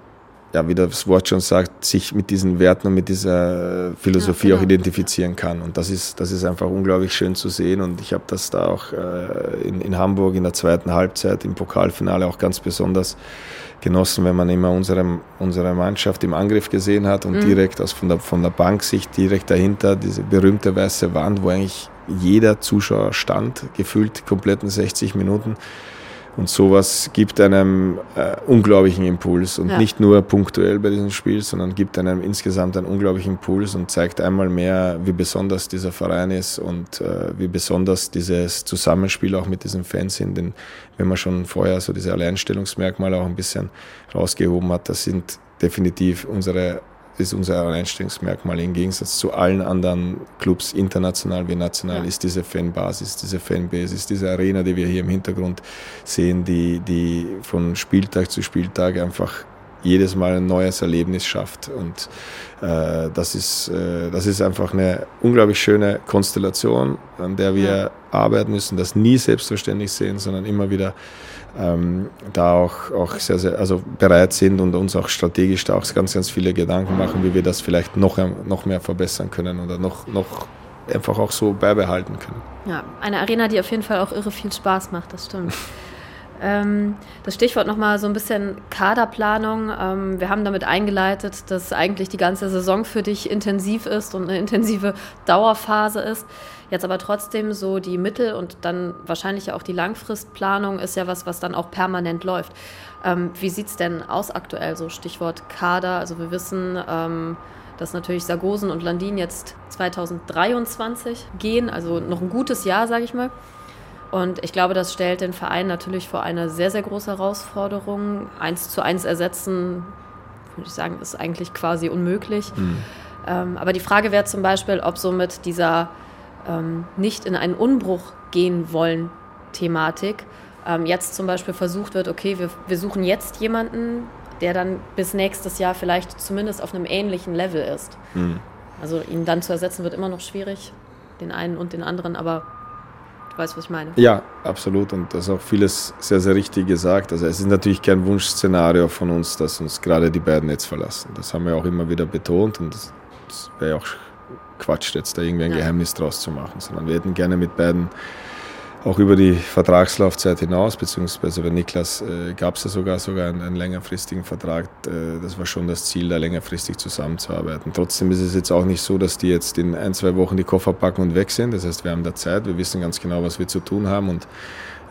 ja, wie das Wort schon sagt, sich mit diesen Werten und mit dieser Philosophie ja, genau. auch identifizieren kann. Und das ist, das ist einfach unglaublich schön zu sehen. Und ich habe das da auch äh, in, in Hamburg in der zweiten Halbzeit im Pokalfinale auch ganz besonders genossen, wenn man immer unsere, unsere Mannschaft im Angriff gesehen hat und mhm. direkt aus von der, von der Bank sich direkt dahinter diese berühmte weiße Wand, wo eigentlich jeder Zuschauer stand, gefühlt kompletten 60 Minuten. Und sowas gibt einem äh, unglaublichen Impuls und ja. nicht nur punktuell bei diesem Spiel, sondern gibt einem insgesamt einen unglaublichen Impuls und zeigt einmal mehr, wie besonders dieser Verein ist und äh, wie besonders dieses Zusammenspiel auch mit diesen Fans sind. Denn wenn man schon vorher so diese Alleinstellungsmerkmale auch ein bisschen rausgehoben hat, das sind definitiv unsere ist unser Alleinstellungsmerkmal im Gegensatz zu allen anderen Clubs, international wie national, ja. ist diese Fanbasis, diese Fanbase, ist diese Arena, die wir hier im Hintergrund sehen, die, die von Spieltag zu Spieltag einfach jedes Mal ein neues Erlebnis schafft. Und äh, das, ist, äh, das ist einfach eine unglaublich schöne Konstellation, an der wir ja. arbeiten müssen, das nie selbstverständlich sehen, sondern immer wieder ähm, da auch, auch sehr, sehr also bereit sind und uns auch strategisch da auch ganz, ganz viele Gedanken machen, wie wir das vielleicht noch, noch mehr verbessern können oder noch, noch einfach auch so beibehalten können. Ja, eine Arena, die auf jeden Fall auch irre viel Spaß macht, das stimmt. [laughs] Ähm, das Stichwort nochmal so ein bisschen Kaderplanung. Ähm, wir haben damit eingeleitet, dass eigentlich die ganze Saison für dich intensiv ist und eine intensive Dauerphase ist. Jetzt aber trotzdem so die Mittel- und dann wahrscheinlich auch die Langfristplanung ist ja was, was dann auch permanent läuft. Ähm, wie sieht es denn aus aktuell, so Stichwort Kader? Also wir wissen, dass natürlich Sargosen und Landin jetzt 2023 gehen, also noch ein gutes Jahr, sage ich mal. Und ich glaube, das stellt den Verein natürlich vor eine sehr, sehr große Herausforderung. Eins zu eins ersetzen, würde ich sagen, ist eigentlich quasi unmöglich. Mhm. Ähm, aber die Frage wäre zum Beispiel, ob so mit dieser ähm, nicht in einen Unbruch gehen wollen Thematik ähm, jetzt zum Beispiel versucht wird, okay, wir, wir suchen jetzt jemanden, der dann bis nächstes Jahr vielleicht zumindest auf einem ähnlichen Level ist. Mhm. Also ihn dann zu ersetzen wird immer noch schwierig, den einen und den anderen, aber du weißt, was ich meine. Ja, absolut. Und das ist auch vieles sehr, sehr richtig gesagt. Also es ist natürlich kein Wunschszenario von uns, dass uns gerade die beiden jetzt verlassen. Das haben wir auch immer wieder betont und das, das wäre auch Quatsch, jetzt da irgendwie ein ja. Geheimnis draus zu machen, sondern wir hätten gerne mit beiden auch über die Vertragslaufzeit hinaus, beziehungsweise bei Niklas äh, gab es ja sogar, sogar einen, einen längerfristigen Vertrag. Äh, das war schon das Ziel, da längerfristig zusammenzuarbeiten. Trotzdem ist es jetzt auch nicht so, dass die jetzt in ein, zwei Wochen die Koffer packen und weg sind. Das heißt, wir haben da Zeit, wir wissen ganz genau, was wir zu tun haben und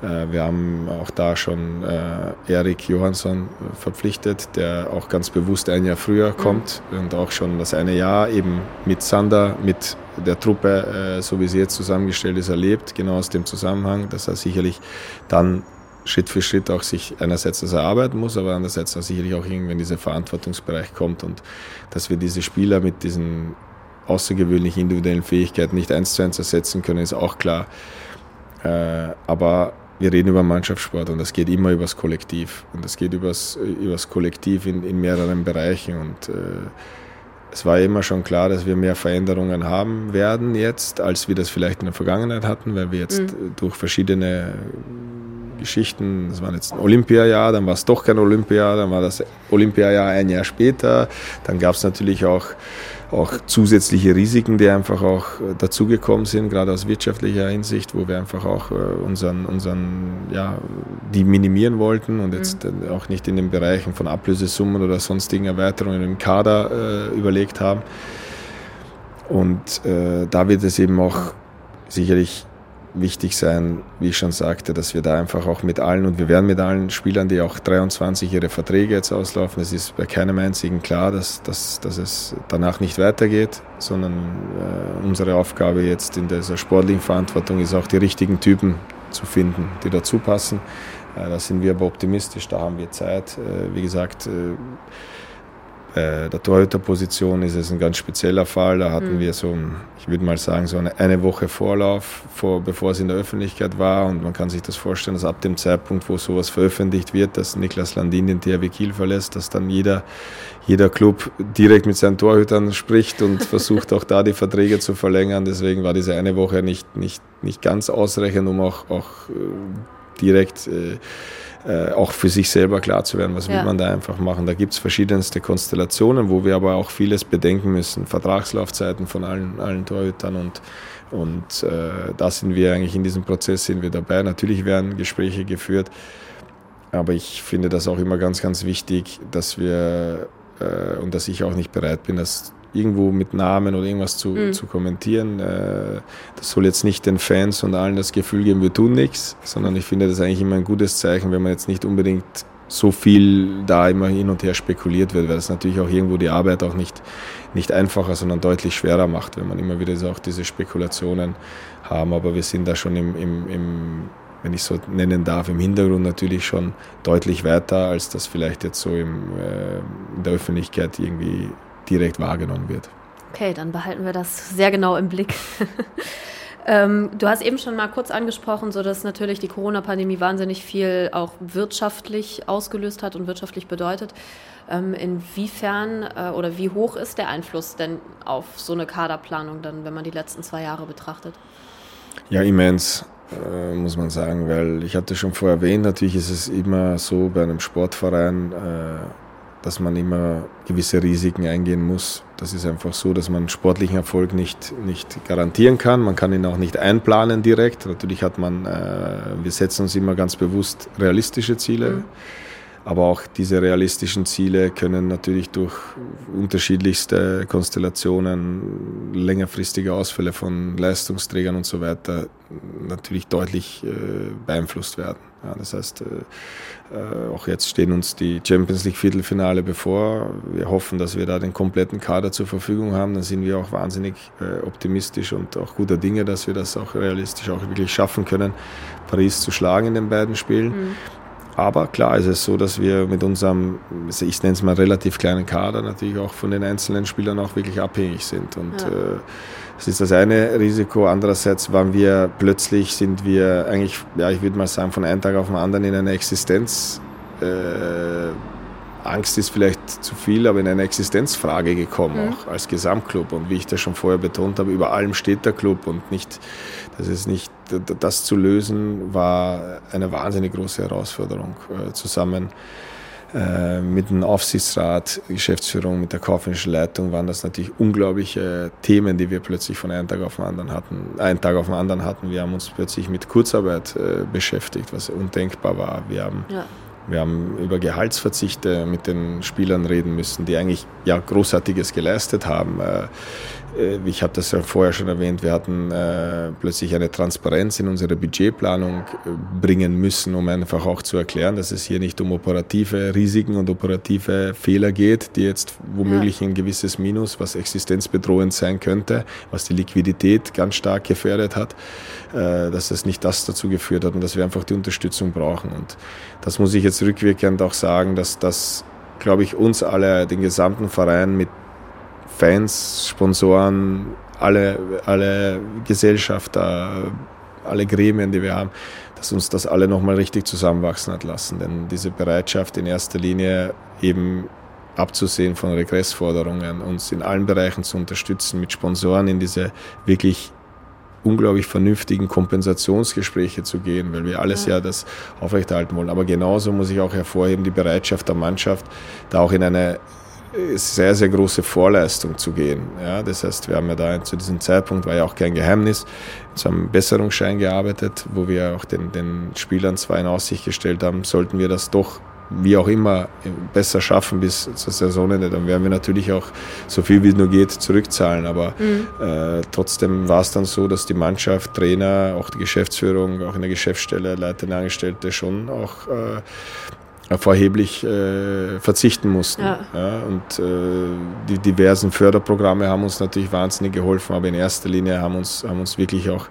äh, wir haben auch da schon äh, Erik Johansson verpflichtet, der auch ganz bewusst ein Jahr früher kommt mhm. und auch schon das eine Jahr eben mit Sander, mit der Truppe, äh, so wie sie jetzt zusammengestellt ist, erlebt, genau aus dem Zusammenhang, dass er sicherlich dann Schritt für Schritt auch sich einerseits das erarbeiten muss, aber andererseits auch sicherlich auch irgendwann dieser Verantwortungsbereich kommt und dass wir diese Spieler mit diesen außergewöhnlichen individuellen Fähigkeiten nicht eins zu eins ersetzen können, ist auch klar. Äh, aber wir reden über Mannschaftssport und das geht immer übers Kollektiv. Und das geht übers, übers Kollektiv in, in mehreren Bereichen. Und äh, es war immer schon klar, dass wir mehr Veränderungen haben werden jetzt, als wir das vielleicht in der Vergangenheit hatten, weil wir jetzt mhm. durch verschiedene Geschichten, das war jetzt ein Olympiajahr, dann war es doch kein Olympiajahr, dann war das Olympiajahr ein Jahr später. Dann gab es natürlich auch auch zusätzliche Risiken, die einfach auch äh, dazugekommen sind, gerade aus wirtschaftlicher Hinsicht, wo wir einfach auch äh, unseren, unseren, ja, die minimieren wollten und jetzt mhm. auch nicht in den Bereichen von Ablösesummen oder sonstigen Erweiterungen im Kader äh, überlegt haben. Und äh, da wird es eben auch sicherlich wichtig sein, wie ich schon sagte, dass wir da einfach auch mit allen und wir werden mit allen Spielern, die auch 23 ihre Verträge jetzt auslaufen, es ist bei keinem einzigen klar, dass, dass, dass es danach nicht weitergeht, sondern äh, unsere Aufgabe jetzt in dieser sportlichen Verantwortung ist auch die richtigen Typen zu finden, die dazu passen. Äh, da sind wir aber optimistisch, da haben wir Zeit. Äh, wie gesagt, äh, der Torhüterposition ist es ein ganz spezieller Fall. Da hatten mhm. wir so, ich würde mal sagen, so eine, eine Woche Vorlauf, vor, bevor es in der Öffentlichkeit war. Und man kann sich das vorstellen, dass ab dem Zeitpunkt, wo sowas veröffentlicht wird, dass Niklas Landin den THW Kiel verlässt, dass dann jeder, jeder Club direkt mit seinen Torhütern spricht und [laughs] versucht auch da die Verträge zu verlängern. Deswegen war diese eine Woche nicht, nicht, nicht ganz ausreichend, um auch, auch äh, direkt äh, äh, auch für sich selber klar zu werden, was ja. will man da einfach machen. Da gibt es verschiedenste Konstellationen, wo wir aber auch vieles bedenken müssen. Vertragslaufzeiten von allen, allen Torhütern und, und äh, da sind wir eigentlich in diesem Prozess sind wir dabei. Natürlich werden Gespräche geführt, aber ich finde das auch immer ganz, ganz wichtig, dass wir äh, und dass ich auch nicht bereit bin, das irgendwo mit Namen oder irgendwas zu, mhm. zu kommentieren. Äh, das soll jetzt nicht den Fans und allen das Gefühl geben, wir tun nichts, sondern ich finde das eigentlich immer ein gutes Zeichen, wenn man jetzt nicht unbedingt so viel da immer hin und her spekuliert wird, weil das natürlich auch irgendwo die Arbeit auch nicht, nicht einfacher, sondern deutlich schwerer macht, wenn man immer wieder so auch diese Spekulationen haben. Aber wir sind da schon im, im, im wenn ich so nennen darf, im Hintergrund natürlich schon deutlich weiter, als das vielleicht jetzt so im, äh, in der Öffentlichkeit irgendwie direkt wahrgenommen wird. Okay, dann behalten wir das sehr genau im Blick. [laughs] ähm, du hast eben schon mal kurz angesprochen, so dass natürlich die Corona-Pandemie wahnsinnig viel auch wirtschaftlich ausgelöst hat und wirtschaftlich bedeutet. Ähm, inwiefern äh, oder wie hoch ist der Einfluss denn auf so eine Kaderplanung dann, wenn man die letzten zwei Jahre betrachtet? Ja, immens. Äh, muss man sagen, weil ich hatte schon vorher erwähnt, natürlich ist es immer so bei einem Sportverein, äh, dass man immer gewisse Risiken eingehen muss. Das ist einfach so, dass man sportlichen Erfolg nicht, nicht garantieren kann. Man kann ihn auch nicht einplanen direkt. Natürlich hat man, äh, wir setzen uns immer ganz bewusst realistische Ziele. Mhm. Aber auch diese realistischen Ziele können natürlich durch unterschiedlichste Konstellationen, längerfristige Ausfälle von Leistungsträgern und so weiter natürlich deutlich äh, beeinflusst werden. Ja, das heißt, äh, äh, auch jetzt stehen uns die Champions League Viertelfinale bevor. Wir hoffen, dass wir da den kompletten Kader zur Verfügung haben. Dann sind wir auch wahnsinnig äh, optimistisch und auch guter Dinge, dass wir das auch realistisch auch wirklich schaffen können, Paris zu schlagen in den beiden Spielen. Mhm. Aber klar ist es so, dass wir mit unserem, ich nenne es mal relativ kleinen Kader, natürlich auch von den einzelnen Spielern auch wirklich abhängig sind. Und ja. äh, das ist das eine Risiko. Andererseits waren wir plötzlich, sind wir eigentlich, ja, ich würde mal sagen, von einem Tag auf den anderen in eine Existenz. Äh, Angst ist vielleicht zu viel, aber in eine Existenzfrage gekommen, mhm. auch als Gesamtclub. Und wie ich das schon vorher betont habe, über allem steht der Club und nicht, das ist nicht, das zu lösen, war eine wahnsinnig große Herausforderung. Äh, zusammen äh, mit dem Aufsichtsrat, Geschäftsführung, mit der kaufmännischen Leitung waren das natürlich unglaubliche Themen, die wir plötzlich von einem Tag auf den anderen hatten. Einen Tag auf den anderen hatten. Wir haben uns plötzlich mit Kurzarbeit äh, beschäftigt, was undenkbar war. Wir haben ja wir haben über Gehaltsverzichte mit den Spielern reden müssen, die eigentlich ja Großartiges geleistet haben. Äh, ich habe das ja vorher schon erwähnt, wir hatten äh, plötzlich eine Transparenz in unsere Budgetplanung äh, bringen müssen, um einfach auch zu erklären, dass es hier nicht um operative Risiken und operative Fehler geht, die jetzt womöglich ein gewisses Minus, was existenzbedrohend sein könnte, was die Liquidität ganz stark gefährdet hat, äh, dass es nicht das dazu geführt hat und dass wir einfach die Unterstützung brauchen. Und das muss ich jetzt rückwirkend auch sagen, dass das, glaube ich, uns alle, den gesamten Verein mit Fans, Sponsoren, alle, alle Gesellschafter, alle Gremien, die wir haben, dass uns das alle nochmal richtig zusammenwachsen hat lassen. Denn diese Bereitschaft in erster Linie eben abzusehen von Regressforderungen, uns in allen Bereichen zu unterstützen, mit Sponsoren in diese wirklich unglaublich vernünftigen Kompensationsgespräche zu gehen, weil wir alles ja, ja das aufrechterhalten wollen. Aber genauso muss ich auch hervorheben, die Bereitschaft der Mannschaft, da auch in eine sehr, sehr große Vorleistung zu gehen. Ja, das heißt, wir haben ja da zu diesem Zeitpunkt, war ja auch kein Geheimnis, zu einem Besserungsschein gearbeitet, wo wir auch den, den Spielern zwar in Aussicht gestellt haben, sollten wir das doch wie auch immer besser schaffen bis zur Saisonende, dann werden wir natürlich auch so viel wie es nur geht zurückzahlen. Aber mhm. äh, trotzdem war es dann so, dass die Mannschaft, Trainer, auch die Geschäftsführung, auch in der Geschäftsstelle, leitende Angestellte schon auch äh, vorheblich äh, verzichten mussten. Ja. ja und äh, die diversen Förderprogramme haben uns natürlich wahnsinnig geholfen, aber in erster Linie haben uns, haben uns wirklich auch,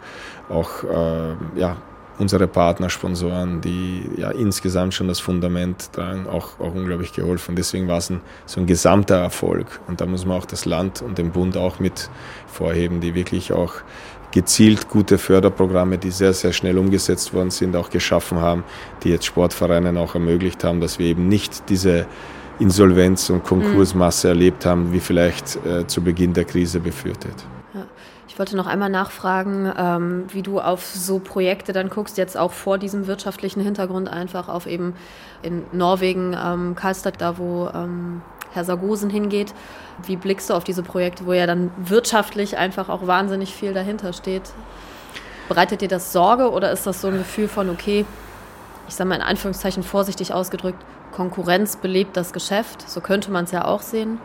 auch äh, ja, unsere Partner, Sponsoren, die ja insgesamt schon das Fundament tragen, auch, auch unglaublich geholfen. Deswegen war es ein, so ein gesamter Erfolg. Und da muss man auch das Land und den Bund auch mit vorheben, die wirklich auch gezielt gute Förderprogramme, die sehr, sehr schnell umgesetzt worden sind, auch geschaffen haben, die jetzt Sportvereinen auch ermöglicht haben, dass wir eben nicht diese Insolvenz- und Konkursmasse erlebt haben, wie vielleicht äh, zu Beginn der Krise befürchtet. Ich wollte noch einmal nachfragen, ähm, wie du auf so Projekte dann guckst, jetzt auch vor diesem wirtschaftlichen Hintergrund einfach auf eben in Norwegen, ähm, Karlstad, da wo ähm, Herr Sargosen hingeht. Wie blickst du auf diese Projekte, wo ja dann wirtschaftlich einfach auch wahnsinnig viel dahinter steht? Bereitet dir das Sorge oder ist das so ein Gefühl von, okay, ich sage mal in Anführungszeichen vorsichtig ausgedrückt, Konkurrenz belebt das Geschäft? So könnte man es ja auch sehen.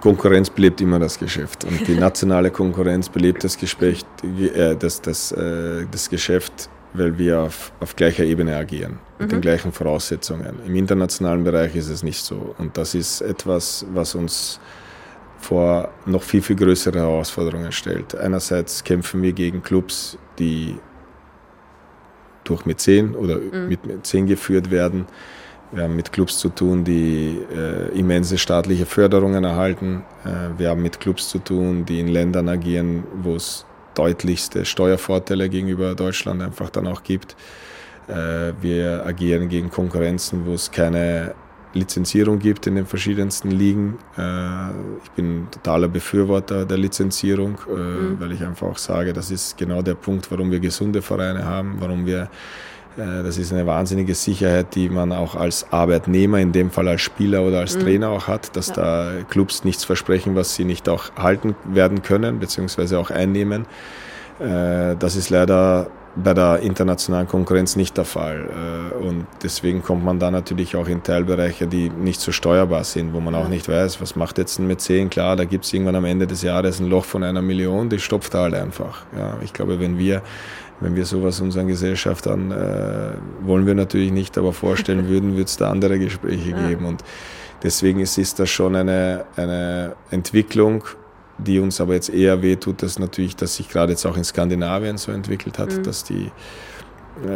Konkurrenz belebt immer das Geschäft und die nationale Konkurrenz belebt das, Gespräch, äh, das, das, äh, das Geschäft, weil wir auf, auf gleicher Ebene agieren, mit mhm. den gleichen Voraussetzungen. Im internationalen Bereich ist es nicht so und das ist etwas, was uns vor noch viel, viel größere Herausforderungen stellt. Einerseits kämpfen wir gegen Clubs, die durch Mäzen oder mhm. mit Mäzen geführt werden. Wir haben mit Clubs zu tun, die äh, immense staatliche Förderungen erhalten. Äh, wir haben mit Clubs zu tun, die in Ländern agieren, wo es deutlichste Steuervorteile gegenüber Deutschland einfach dann auch gibt. Äh, wir agieren gegen Konkurrenzen, wo es keine Lizenzierung gibt in den verschiedensten Ligen. Äh, ich bin totaler Befürworter der Lizenzierung, äh, mhm. weil ich einfach auch sage, das ist genau der Punkt, warum wir gesunde Vereine haben, warum wir das ist eine wahnsinnige Sicherheit, die man auch als Arbeitnehmer, in dem Fall als Spieler oder als mhm. Trainer auch hat, dass ja. da Clubs nichts versprechen, was sie nicht auch halten werden können, beziehungsweise auch einnehmen. Das ist leider bei der internationalen Konkurrenz nicht der Fall. Äh, und deswegen kommt man da natürlich auch in Teilbereiche, die nicht so steuerbar sind, wo man auch nicht weiß, was macht jetzt ein Mäzen. Klar, da gibt es irgendwann am Ende des Jahres ein Loch von einer Million, die stopft halt einfach. Ja, ich glaube, wenn wir wenn wir sowas unseren Gesellschaftern äh, wollen wir natürlich nicht, aber vorstellen [laughs] würden, würde es da andere Gespräche geben. Und deswegen ist, ist das schon eine, eine Entwicklung, die uns aber jetzt eher wehtut, dass natürlich, dass sich gerade jetzt auch in Skandinavien so entwickelt hat, mhm. dass die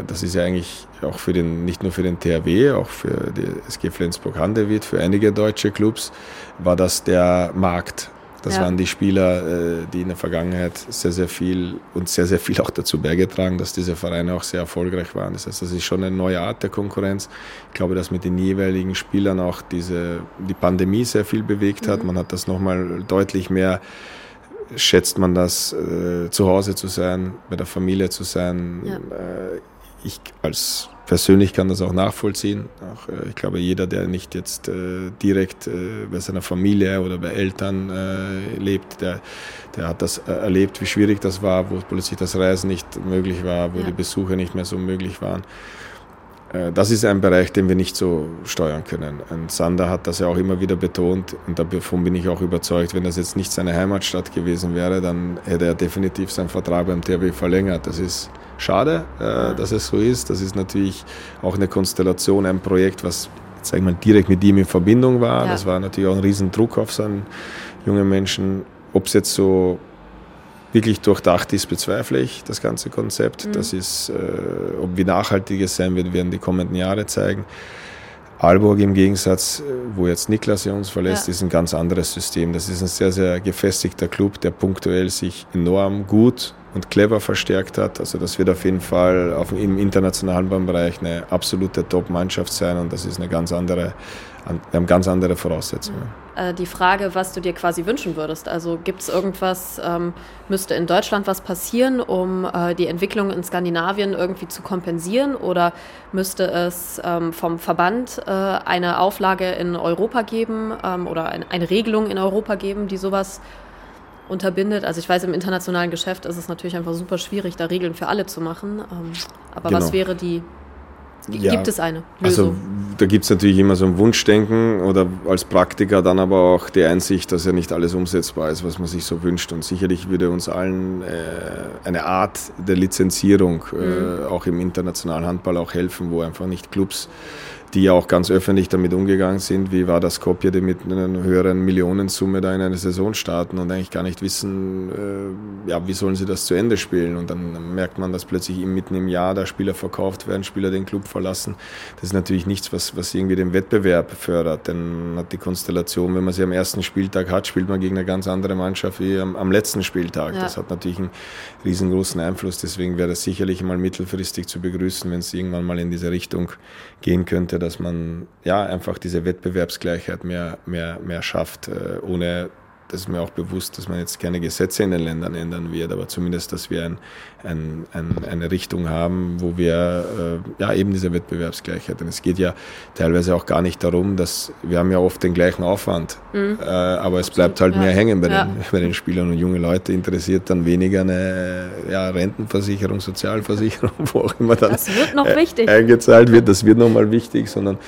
das ist ja eigentlich auch für den, nicht nur für den THW, auch für die SG Flensburg-Handewitt, für einige deutsche Clubs, war das der Markt, das ja. waren die Spieler, äh, die in der Vergangenheit sehr, sehr viel und sehr, sehr viel auch dazu beigetragen, dass diese Vereine auch sehr erfolgreich waren. Das heißt, das ist schon eine neue Art der Konkurrenz. Ich glaube, dass mit den jeweiligen Spielern auch diese, die Pandemie sehr viel bewegt hat. Mhm. Man hat das nochmal deutlich mehr schätzt man das, äh, zu Hause zu sein, bei der Familie zu sein. Ja. Äh, ich als persönlich kann das auch nachvollziehen. Auch, äh, ich glaube, jeder, der nicht jetzt äh, direkt äh, bei seiner Familie oder bei Eltern äh, lebt, der, der hat das äh, erlebt, wie schwierig das war, wo plötzlich das Reisen nicht möglich war, wo ja. die Besuche nicht mehr so möglich waren. Äh, das ist ein Bereich, den wir nicht so steuern können. Und Sander hat das ja auch immer wieder betont und davon bin ich auch überzeugt, wenn das jetzt nicht seine Heimatstadt gewesen wäre, dann hätte er definitiv seinen Vertrag beim THW verlängert. Das ist schade, äh, dass es so ist. Das ist natürlich auch eine Konstellation, ein Projekt, was sag ich mal, direkt mit ihm in Verbindung war. Ja. Das war natürlich auch ein Riesendruck auf seinen jungen Menschen. Ob es jetzt so wirklich durchdacht ist, bezweifle ich das ganze Konzept. Mhm. Das ist, äh, ob wie nachhaltig es sein wird, werden die kommenden Jahre zeigen. Aalborg im Gegensatz, äh, wo jetzt Niklas ja uns verlässt, ja. ist ein ganz anderes System. Das ist ein sehr, sehr gefestigter Club, der punktuell sich enorm gut und clever verstärkt hat. Also das wird auf jeden Fall auf, im internationalen Bereich eine absolute Top-Mannschaft sein und das ist eine ganz andere, wir haben ganz andere Voraussetzungen. Äh, die Frage, was du dir quasi wünschen würdest. Also gibt es irgendwas, ähm, müsste in Deutschland was passieren, um äh, die Entwicklung in Skandinavien irgendwie zu kompensieren oder müsste es ähm, vom Verband äh, eine Auflage in Europa geben ähm, oder ein, eine Regelung in Europa geben, die sowas unterbindet. Also ich weiß, im internationalen Geschäft ist es natürlich einfach super schwierig, da Regeln für alle zu machen. Ähm, aber genau. was wäre die, ja, gibt es eine also Lösung? Also da gibt es natürlich immer so ein Wunschdenken oder als Praktiker dann aber auch die Einsicht, dass ja nicht alles umsetzbar ist, was man sich so wünscht. Und sicherlich würde uns allen äh, eine Art der Lizenzierung äh, mhm. auch im internationalen Handball auch helfen, wo einfach nicht Clubs die ja auch ganz öffentlich damit umgegangen sind, wie war das Skopje, die mit einer höheren Millionensumme da in eine Saison starten und eigentlich gar nicht wissen, äh, ja, wie sollen sie das zu Ende spielen. Und dann merkt man, dass plötzlich mitten im Jahr da Spieler verkauft werden, Spieler den Club verlassen. Das ist natürlich nichts, was, was irgendwie den Wettbewerb fördert, denn hat die Konstellation, wenn man sie am ersten Spieltag hat, spielt man gegen eine ganz andere Mannschaft wie am, am letzten Spieltag. Ja. Das hat natürlich einen riesengroßen Einfluss, deswegen wäre das sicherlich mal mittelfristig zu begrüßen, wenn es irgendwann mal in diese Richtung gehen könnte, dass man ja einfach diese Wettbewerbsgleichheit mehr, mehr, mehr schafft, äh, ohne das ist mir auch bewusst, dass man jetzt keine Gesetze in den Ländern ändern wird, aber zumindest, dass wir ein, ein, ein, eine Richtung haben, wo wir äh, ja eben diese Wettbewerbsgleichheit. Denn es geht ja teilweise auch gar nicht darum, dass wir haben ja oft den gleichen Aufwand, mhm. äh, aber es bleibt halt ja. mehr hängen bei, ja. den, bei den Spielern und junge Leute interessiert dann weniger eine ja, Rentenversicherung, Sozialversicherung, [laughs] wo auch immer dann das wird noch wichtig. eingezahlt wird. Das wird nochmal wichtig, sondern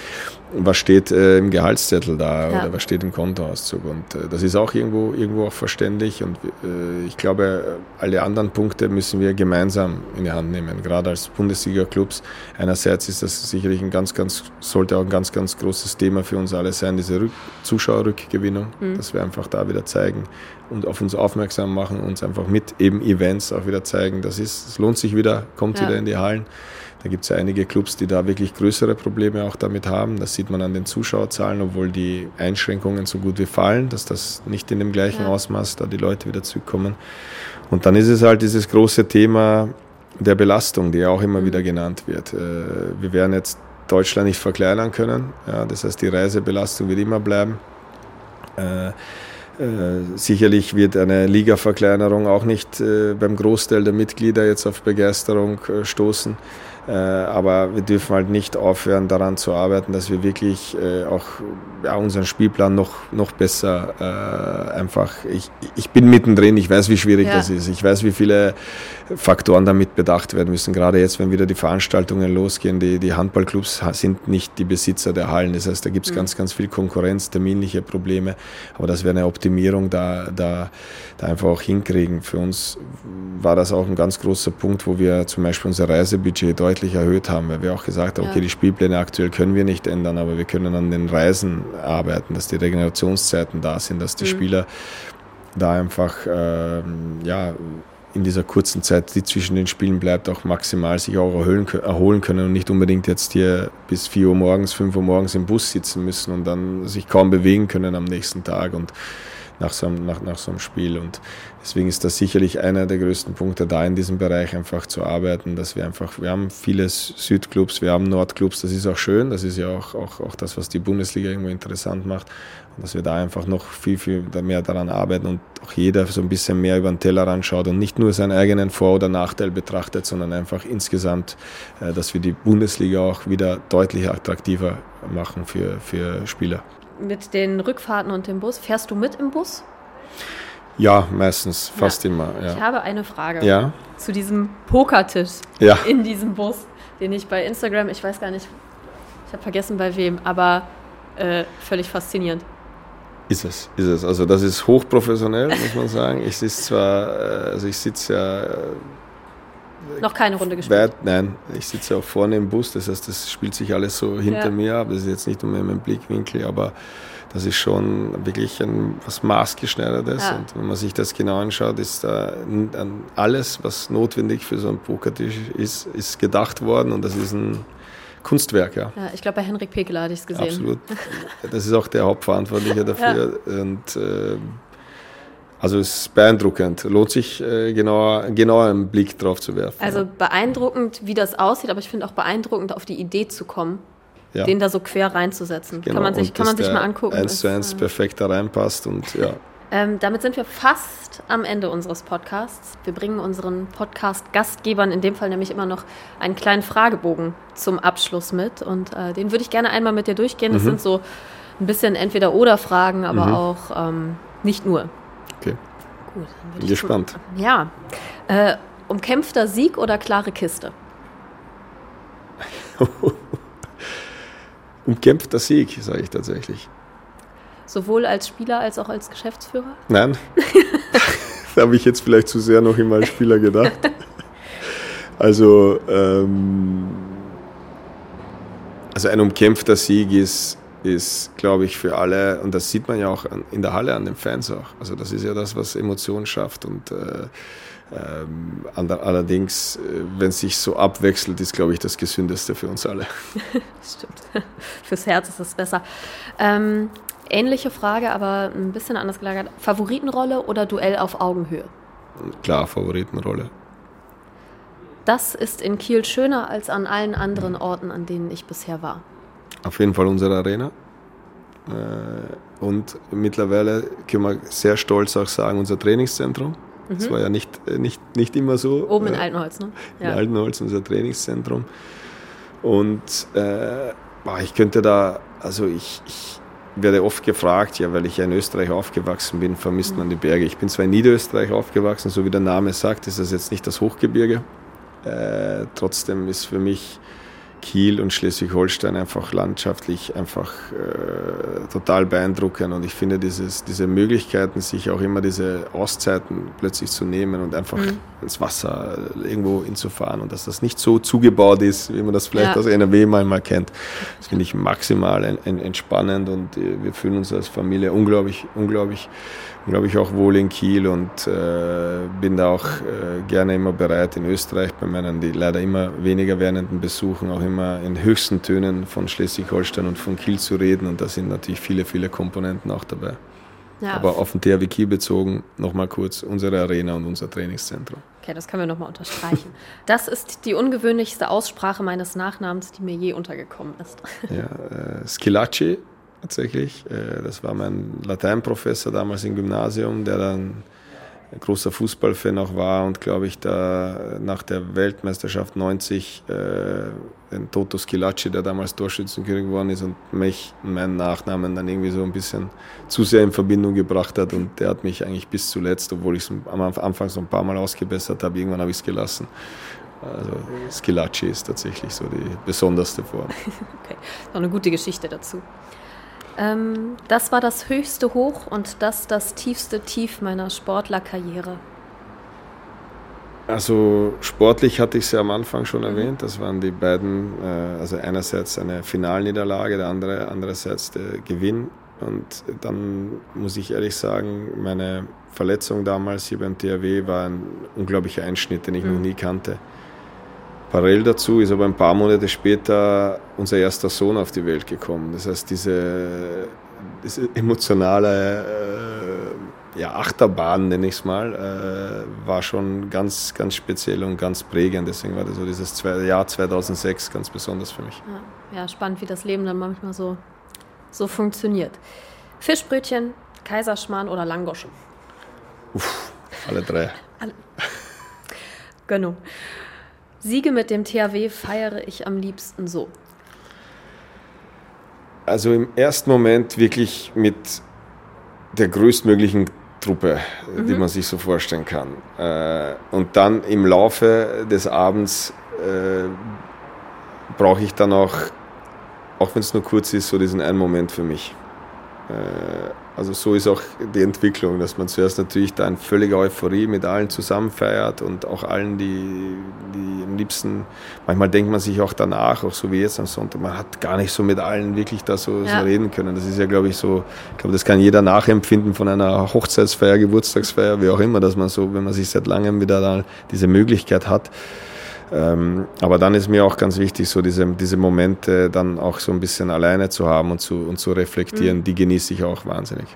was steht äh, im Gehaltszettel da ja. oder was steht im Kontoauszug. Und äh, das ist auch irgendwo, irgendwo auch verständlich. Und äh, ich glaube, alle anderen Punkte müssen wir gemeinsam in die Hand nehmen. Gerade als Bundesliga-Clubs. Einerseits ist das sicherlich ein ganz, ganz, sollte auch ein ganz, ganz großes Thema für uns alle sein, diese Rück Zuschauerrückgewinnung, mhm. dass wir einfach da wieder zeigen und auf uns aufmerksam machen, uns einfach mit eben Events auch wieder zeigen, das ist, es lohnt sich wieder, kommt ja. wieder in die Hallen. Da gibt es ja einige Clubs, die da wirklich größere Probleme auch damit haben. Das sieht man an den Zuschauerzahlen, obwohl die Einschränkungen so gut wie fallen, dass das nicht in dem gleichen ja. Ausmaß da die Leute wieder zurückkommen. Und dann ist es halt dieses große Thema der Belastung, die ja auch immer mhm. wieder genannt wird. Äh, wir werden jetzt Deutschland nicht verkleinern können. Ja, das heißt, die Reisebelastung wird immer bleiben. Äh, äh, sicherlich wird eine Ligaverkleinerung auch nicht äh, beim Großteil der Mitglieder jetzt auf Begeisterung äh, stoßen. Äh, aber wir dürfen halt nicht aufhören, daran zu arbeiten, dass wir wirklich äh, auch ja, unseren Spielplan noch, noch besser äh, einfach. Ich, ich bin mittendrin, ich weiß, wie schwierig ja. das ist. Ich weiß, wie viele Faktoren damit bedacht werden müssen. Gerade jetzt, wenn wieder die Veranstaltungen losgehen, die, die Handballclubs sind nicht die Besitzer der Hallen. Das heißt, da gibt es mhm. ganz, ganz viel Konkurrenz, terminliche Probleme. Aber das wäre eine Optimierung, da, da, da einfach auch hinkriegen. Für uns war das auch ein ganz großer Punkt, wo wir zum Beispiel unser Reisebudget deutlich deutlich erhöht haben, weil wir auch gesagt haben, okay, ja. die Spielpläne aktuell können wir nicht ändern, aber wir können an den Reisen arbeiten, dass die Regenerationszeiten da sind, dass die mhm. Spieler da einfach äh, ja, in dieser kurzen Zeit, die zwischen den Spielen bleibt, auch maximal sich auch erholen, erholen können und nicht unbedingt jetzt hier bis 4 Uhr morgens, 5 Uhr morgens im Bus sitzen müssen und dann sich kaum bewegen können am nächsten Tag und nach so einem, nach, nach so einem Spiel. Und deswegen ist das sicherlich einer der größten Punkte, da in diesem Bereich einfach zu arbeiten, dass wir einfach, wir haben viele Südclubs, wir haben Nordclubs, das ist auch schön, das ist ja auch, auch, auch das, was die Bundesliga irgendwo interessant macht. Und dass wir da einfach noch viel, viel mehr daran arbeiten und auch jeder so ein bisschen mehr über den Teller anschaut und nicht nur seinen eigenen Vor- oder Nachteil betrachtet, sondern einfach insgesamt, äh, dass wir die Bundesliga auch wieder deutlich attraktiver machen für, für Spieler mit den Rückfahrten und dem Bus. Fährst du mit im Bus? Ja, meistens, fast ja. immer. Ja. Ich habe eine Frage ja? zu diesem Pokertisch ja. in diesem Bus, den ich bei Instagram, ich weiß gar nicht, ich habe vergessen bei wem, aber äh, völlig faszinierend. Ist es, ist es. Also das ist hochprofessionell, muss man sagen. Ich sitze zwar, äh, also ich sitze ja äh, noch keine Runde gespielt? Nein, ich sitze auch vorne im Bus, das heißt, das spielt sich alles so hinter ja. mir ab. Das ist jetzt nicht nur in meinem Blickwinkel, aber das ist schon wirklich ein, was maßgeschneidertes. Ja. Und wenn man sich das genau anschaut, ist da alles, was notwendig für so einen Pokertisch ist, ist gedacht worden und das ist ein Kunstwerk, ja. ja ich glaube, bei Henrik Pekeler hatte ich es gesehen. Absolut. Das ist auch der Hauptverantwortliche [laughs] dafür. Ja. Und äh, also es ist beeindruckend. Lohnt sich äh, genauer, genauer einen Blick drauf zu werfen. Also beeindruckend, wie das aussieht, aber ich finde auch beeindruckend, auf die Idee zu kommen, ja. den da so quer reinzusetzen. Genau. Kann man sich, kann man sich mal angucken. Eins zu eins äh, perfekt da reinpasst und ja. [laughs] Ähm, damit sind wir fast am Ende unseres Podcasts. Wir bringen unseren Podcast-Gastgebern in dem Fall nämlich immer noch einen kleinen Fragebogen zum Abschluss mit. Und äh, den würde ich gerne einmal mit dir durchgehen. Das mhm. sind so ein bisschen Entweder-Oder-Fragen, aber mhm. auch ähm, nicht nur. Gut, dann bin gespannt. Ja. Äh, umkämpfter Sieg oder klare Kiste? [laughs] umkämpfter Sieg, sage ich tatsächlich. Sowohl als Spieler als auch als Geschäftsführer? Nein. [laughs] da habe ich jetzt vielleicht zu sehr noch immer als Spieler gedacht. Also, ähm, also ein umkämpfter Sieg ist, ist, glaube ich, für alle, und das sieht man ja auch in der Halle an den Fans auch. Also das ist ja das, was Emotionen schafft. Und äh, ähm, allerdings, äh, wenn es sich so abwechselt, ist, glaube ich, das Gesündeste für uns alle. [laughs] Stimmt. [laughs] Fürs Herz ist es besser. Ähm, ähnliche Frage, aber ein bisschen anders gelagert. Favoritenrolle oder Duell auf Augenhöhe? Klar, Favoritenrolle. Das ist in Kiel schöner als an allen anderen Orten, an denen ich bisher war. Auf jeden Fall unsere Arena. Äh, und mittlerweile können wir sehr stolz auch sagen, unser Trainingszentrum. Mhm. Das war ja nicht, äh, nicht, nicht immer so. Oben in äh, Altenholz, ne? Ja. In Altenholz, unser Trainingszentrum. Und äh, ich könnte da, also ich, ich werde oft gefragt, ja, weil ich ja in Österreich aufgewachsen bin, vermisst man die Berge. Ich bin zwar in Niederösterreich aufgewachsen, so wie der Name sagt, ist das jetzt nicht das Hochgebirge. Äh, trotzdem ist für mich Kiel und Schleswig-Holstein einfach landschaftlich einfach äh, total beeindruckend und ich finde dieses, diese Möglichkeiten, sich auch immer diese Auszeiten plötzlich zu nehmen und einfach mhm. ins Wasser irgendwo hinzufahren und dass das nicht so zugebaut ist, wie man das vielleicht ja. aus NRW manchmal kennt. Das finde ich maximal entspannend und äh, wir fühlen uns als Familie unglaublich, unglaublich glaube ich, auch wohl in Kiel und äh, bin da auch äh, gerne immer bereit, in Österreich bei meinen die leider immer weniger werdenden Besuchen auch immer in höchsten Tönen von Schleswig-Holstein und von Kiel zu reden und da sind natürlich viele, viele Komponenten auch dabei. Ja. Aber auf den THW Kiel bezogen, nochmal kurz, unsere Arena und unser Trainingszentrum. Okay, das können wir nochmal unterstreichen. [laughs] Das ist die ungewöhnlichste Aussprache meines Nachnamens, die mir je untergekommen ist. Ja, äh, Schilacci tatsächlich. Äh, das war mein Lateinprofessor damals im Gymnasium, der dann ein großer Fußballfan auch war und glaube ich da nach der Weltmeisterschaft 90 äh, den Toto Schilacci, der damals Torschützenkönig geworden ist und mich und meinen Nachnamen dann irgendwie so ein bisschen zu sehr in Verbindung gebracht hat und der hat mich eigentlich bis zuletzt, obwohl ich es am Anfang so ein paar Mal ausgebessert habe, irgendwann habe ich es gelassen. Also Schilacci ist tatsächlich so die besonderste Form. [laughs] Okay, noch eine gute Geschichte dazu. Ähm, das war das höchste Hoch und das das tiefste Tief meiner Sportlerkarriere. Also sportlich hatte ich es ja am Anfang schon mhm. erwähnt. Das waren die beiden, äh, also einerseits eine Finalniederlage, der andere andererseits der Gewinn. Und dann muss ich ehrlich sagen, meine Verletzung damals hier beim THW war ein unglaublicher Einschnitt, den ich mhm. noch nie kannte. Parallel dazu ist aber ein paar Monate später unser erster Sohn auf die Welt gekommen. Das heißt, diese, diese emotionale äh, ja, Achterbahn, nenne ich es mal, äh, war schon ganz, ganz speziell und ganz prägend. Deswegen war das so dieses zwei, Jahr 2006 ganz besonders für mich. Ja, ja, spannend, wie das Leben dann manchmal so, so funktioniert. Fischbrötchen, Kaiserschmarrn oder Langoschen? Uff, alle drei. alle. Gönnung. Siege mit dem THW feiere ich am liebsten so. Also im ersten Moment wirklich mit der größtmöglichen Truppe, mhm. die man sich so vorstellen kann. Äh, und dann im Laufe des Abends äh, brauche ich dann auch, auch wenn es nur kurz ist, so diesen einen Moment für mich. Also so ist auch die Entwicklung, dass man zuerst natürlich da in völliger Euphorie mit allen zusammen feiert und auch allen, die, die am liebsten, manchmal denkt man sich auch danach, auch so wie jetzt am Sonntag, man hat gar nicht so mit allen wirklich da so, ja. so reden können. Das ist ja, glaube ich, so, ich glaube, das kann jeder nachempfinden von einer Hochzeitsfeier, Geburtstagsfeier, wie auch immer, dass man so, wenn man sich seit langem wieder da diese Möglichkeit hat, ähm, aber dann ist mir auch ganz wichtig, so diese, diese Momente dann auch so ein bisschen alleine zu haben und zu, und zu reflektieren, mhm. die genieße ich auch wahnsinnig.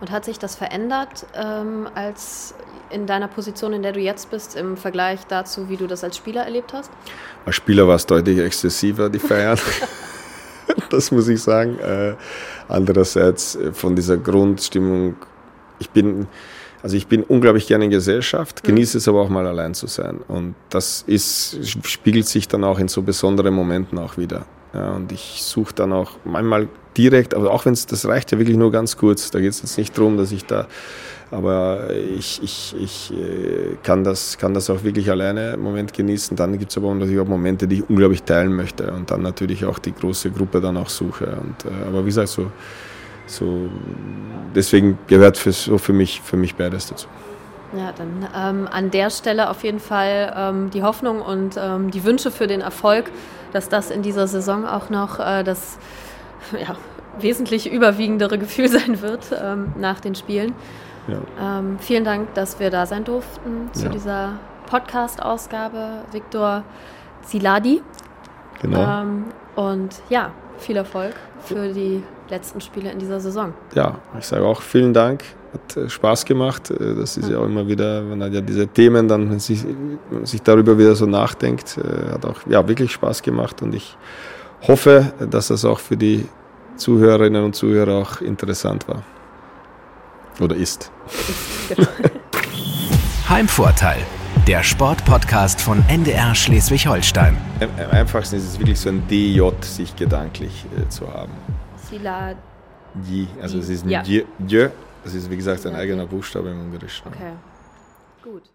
Und hat sich das verändert ähm, als in deiner Position, in der du jetzt bist, im Vergleich dazu, wie du das als Spieler erlebt hast? Als Spieler war es deutlich exzessiver, die Feiern. [laughs] das muss ich sagen. Äh, andererseits äh, von dieser Grundstimmung, ich bin also ich bin unglaublich gerne in Gesellschaft, mhm. genieße es aber auch mal allein zu sein. Und das ist, spiegelt sich dann auch in so besonderen Momenten auch wieder. Ja, und ich suche dann auch manchmal direkt, aber auch wenn es, das reicht ja wirklich nur ganz kurz, da geht es jetzt nicht darum, dass ich da, aber ich, ich, ich äh, kann, das, kann das auch wirklich alleine im Moment genießen. Dann gibt es aber natürlich auch Momente, die ich unglaublich teilen möchte und dann natürlich auch die große Gruppe dann auch suche. Und, äh, aber wie gesagt, so so, deswegen gehört für, so für, mich, für mich beides dazu. Ja, dann ähm, an der Stelle auf jeden Fall ähm, die Hoffnung und ähm, die Wünsche für den Erfolg dass das in dieser Saison auch noch äh, das ja, wesentlich überwiegendere Gefühl [laughs] sein wird ähm, nach den Spielen. Ja. Ähm, vielen Dank, dass wir da sein durften zu ja. dieser Podcast-Ausgabe. Viktor Ziladi. Genau. Ähm, und ja, viel Erfolg für die letzten Spiele in dieser Saison. Ja, ich sage auch vielen Dank. Hat äh, Spaß gemacht. Äh, das ist ja auch immer wieder, wenn man ja diese Themen dann wenn sich, wenn sich darüber wieder so nachdenkt, äh, hat auch ja, wirklich Spaß gemacht und ich hoffe, dass das auch für die Zuhörerinnen und Zuhörer auch interessant war. Oder ist. [laughs] Genau. Heimvorteil, der Sportpodcast von NDR Schleswig-Holstein. Am einfachsten ist es wirklich so ein DJ sich gedanklich äh, zu haben. Sila. J, also es ist ein ja. J, J, das ist wie gesagt ein eigener Buchstabe im Ungarischen. Okay, gut.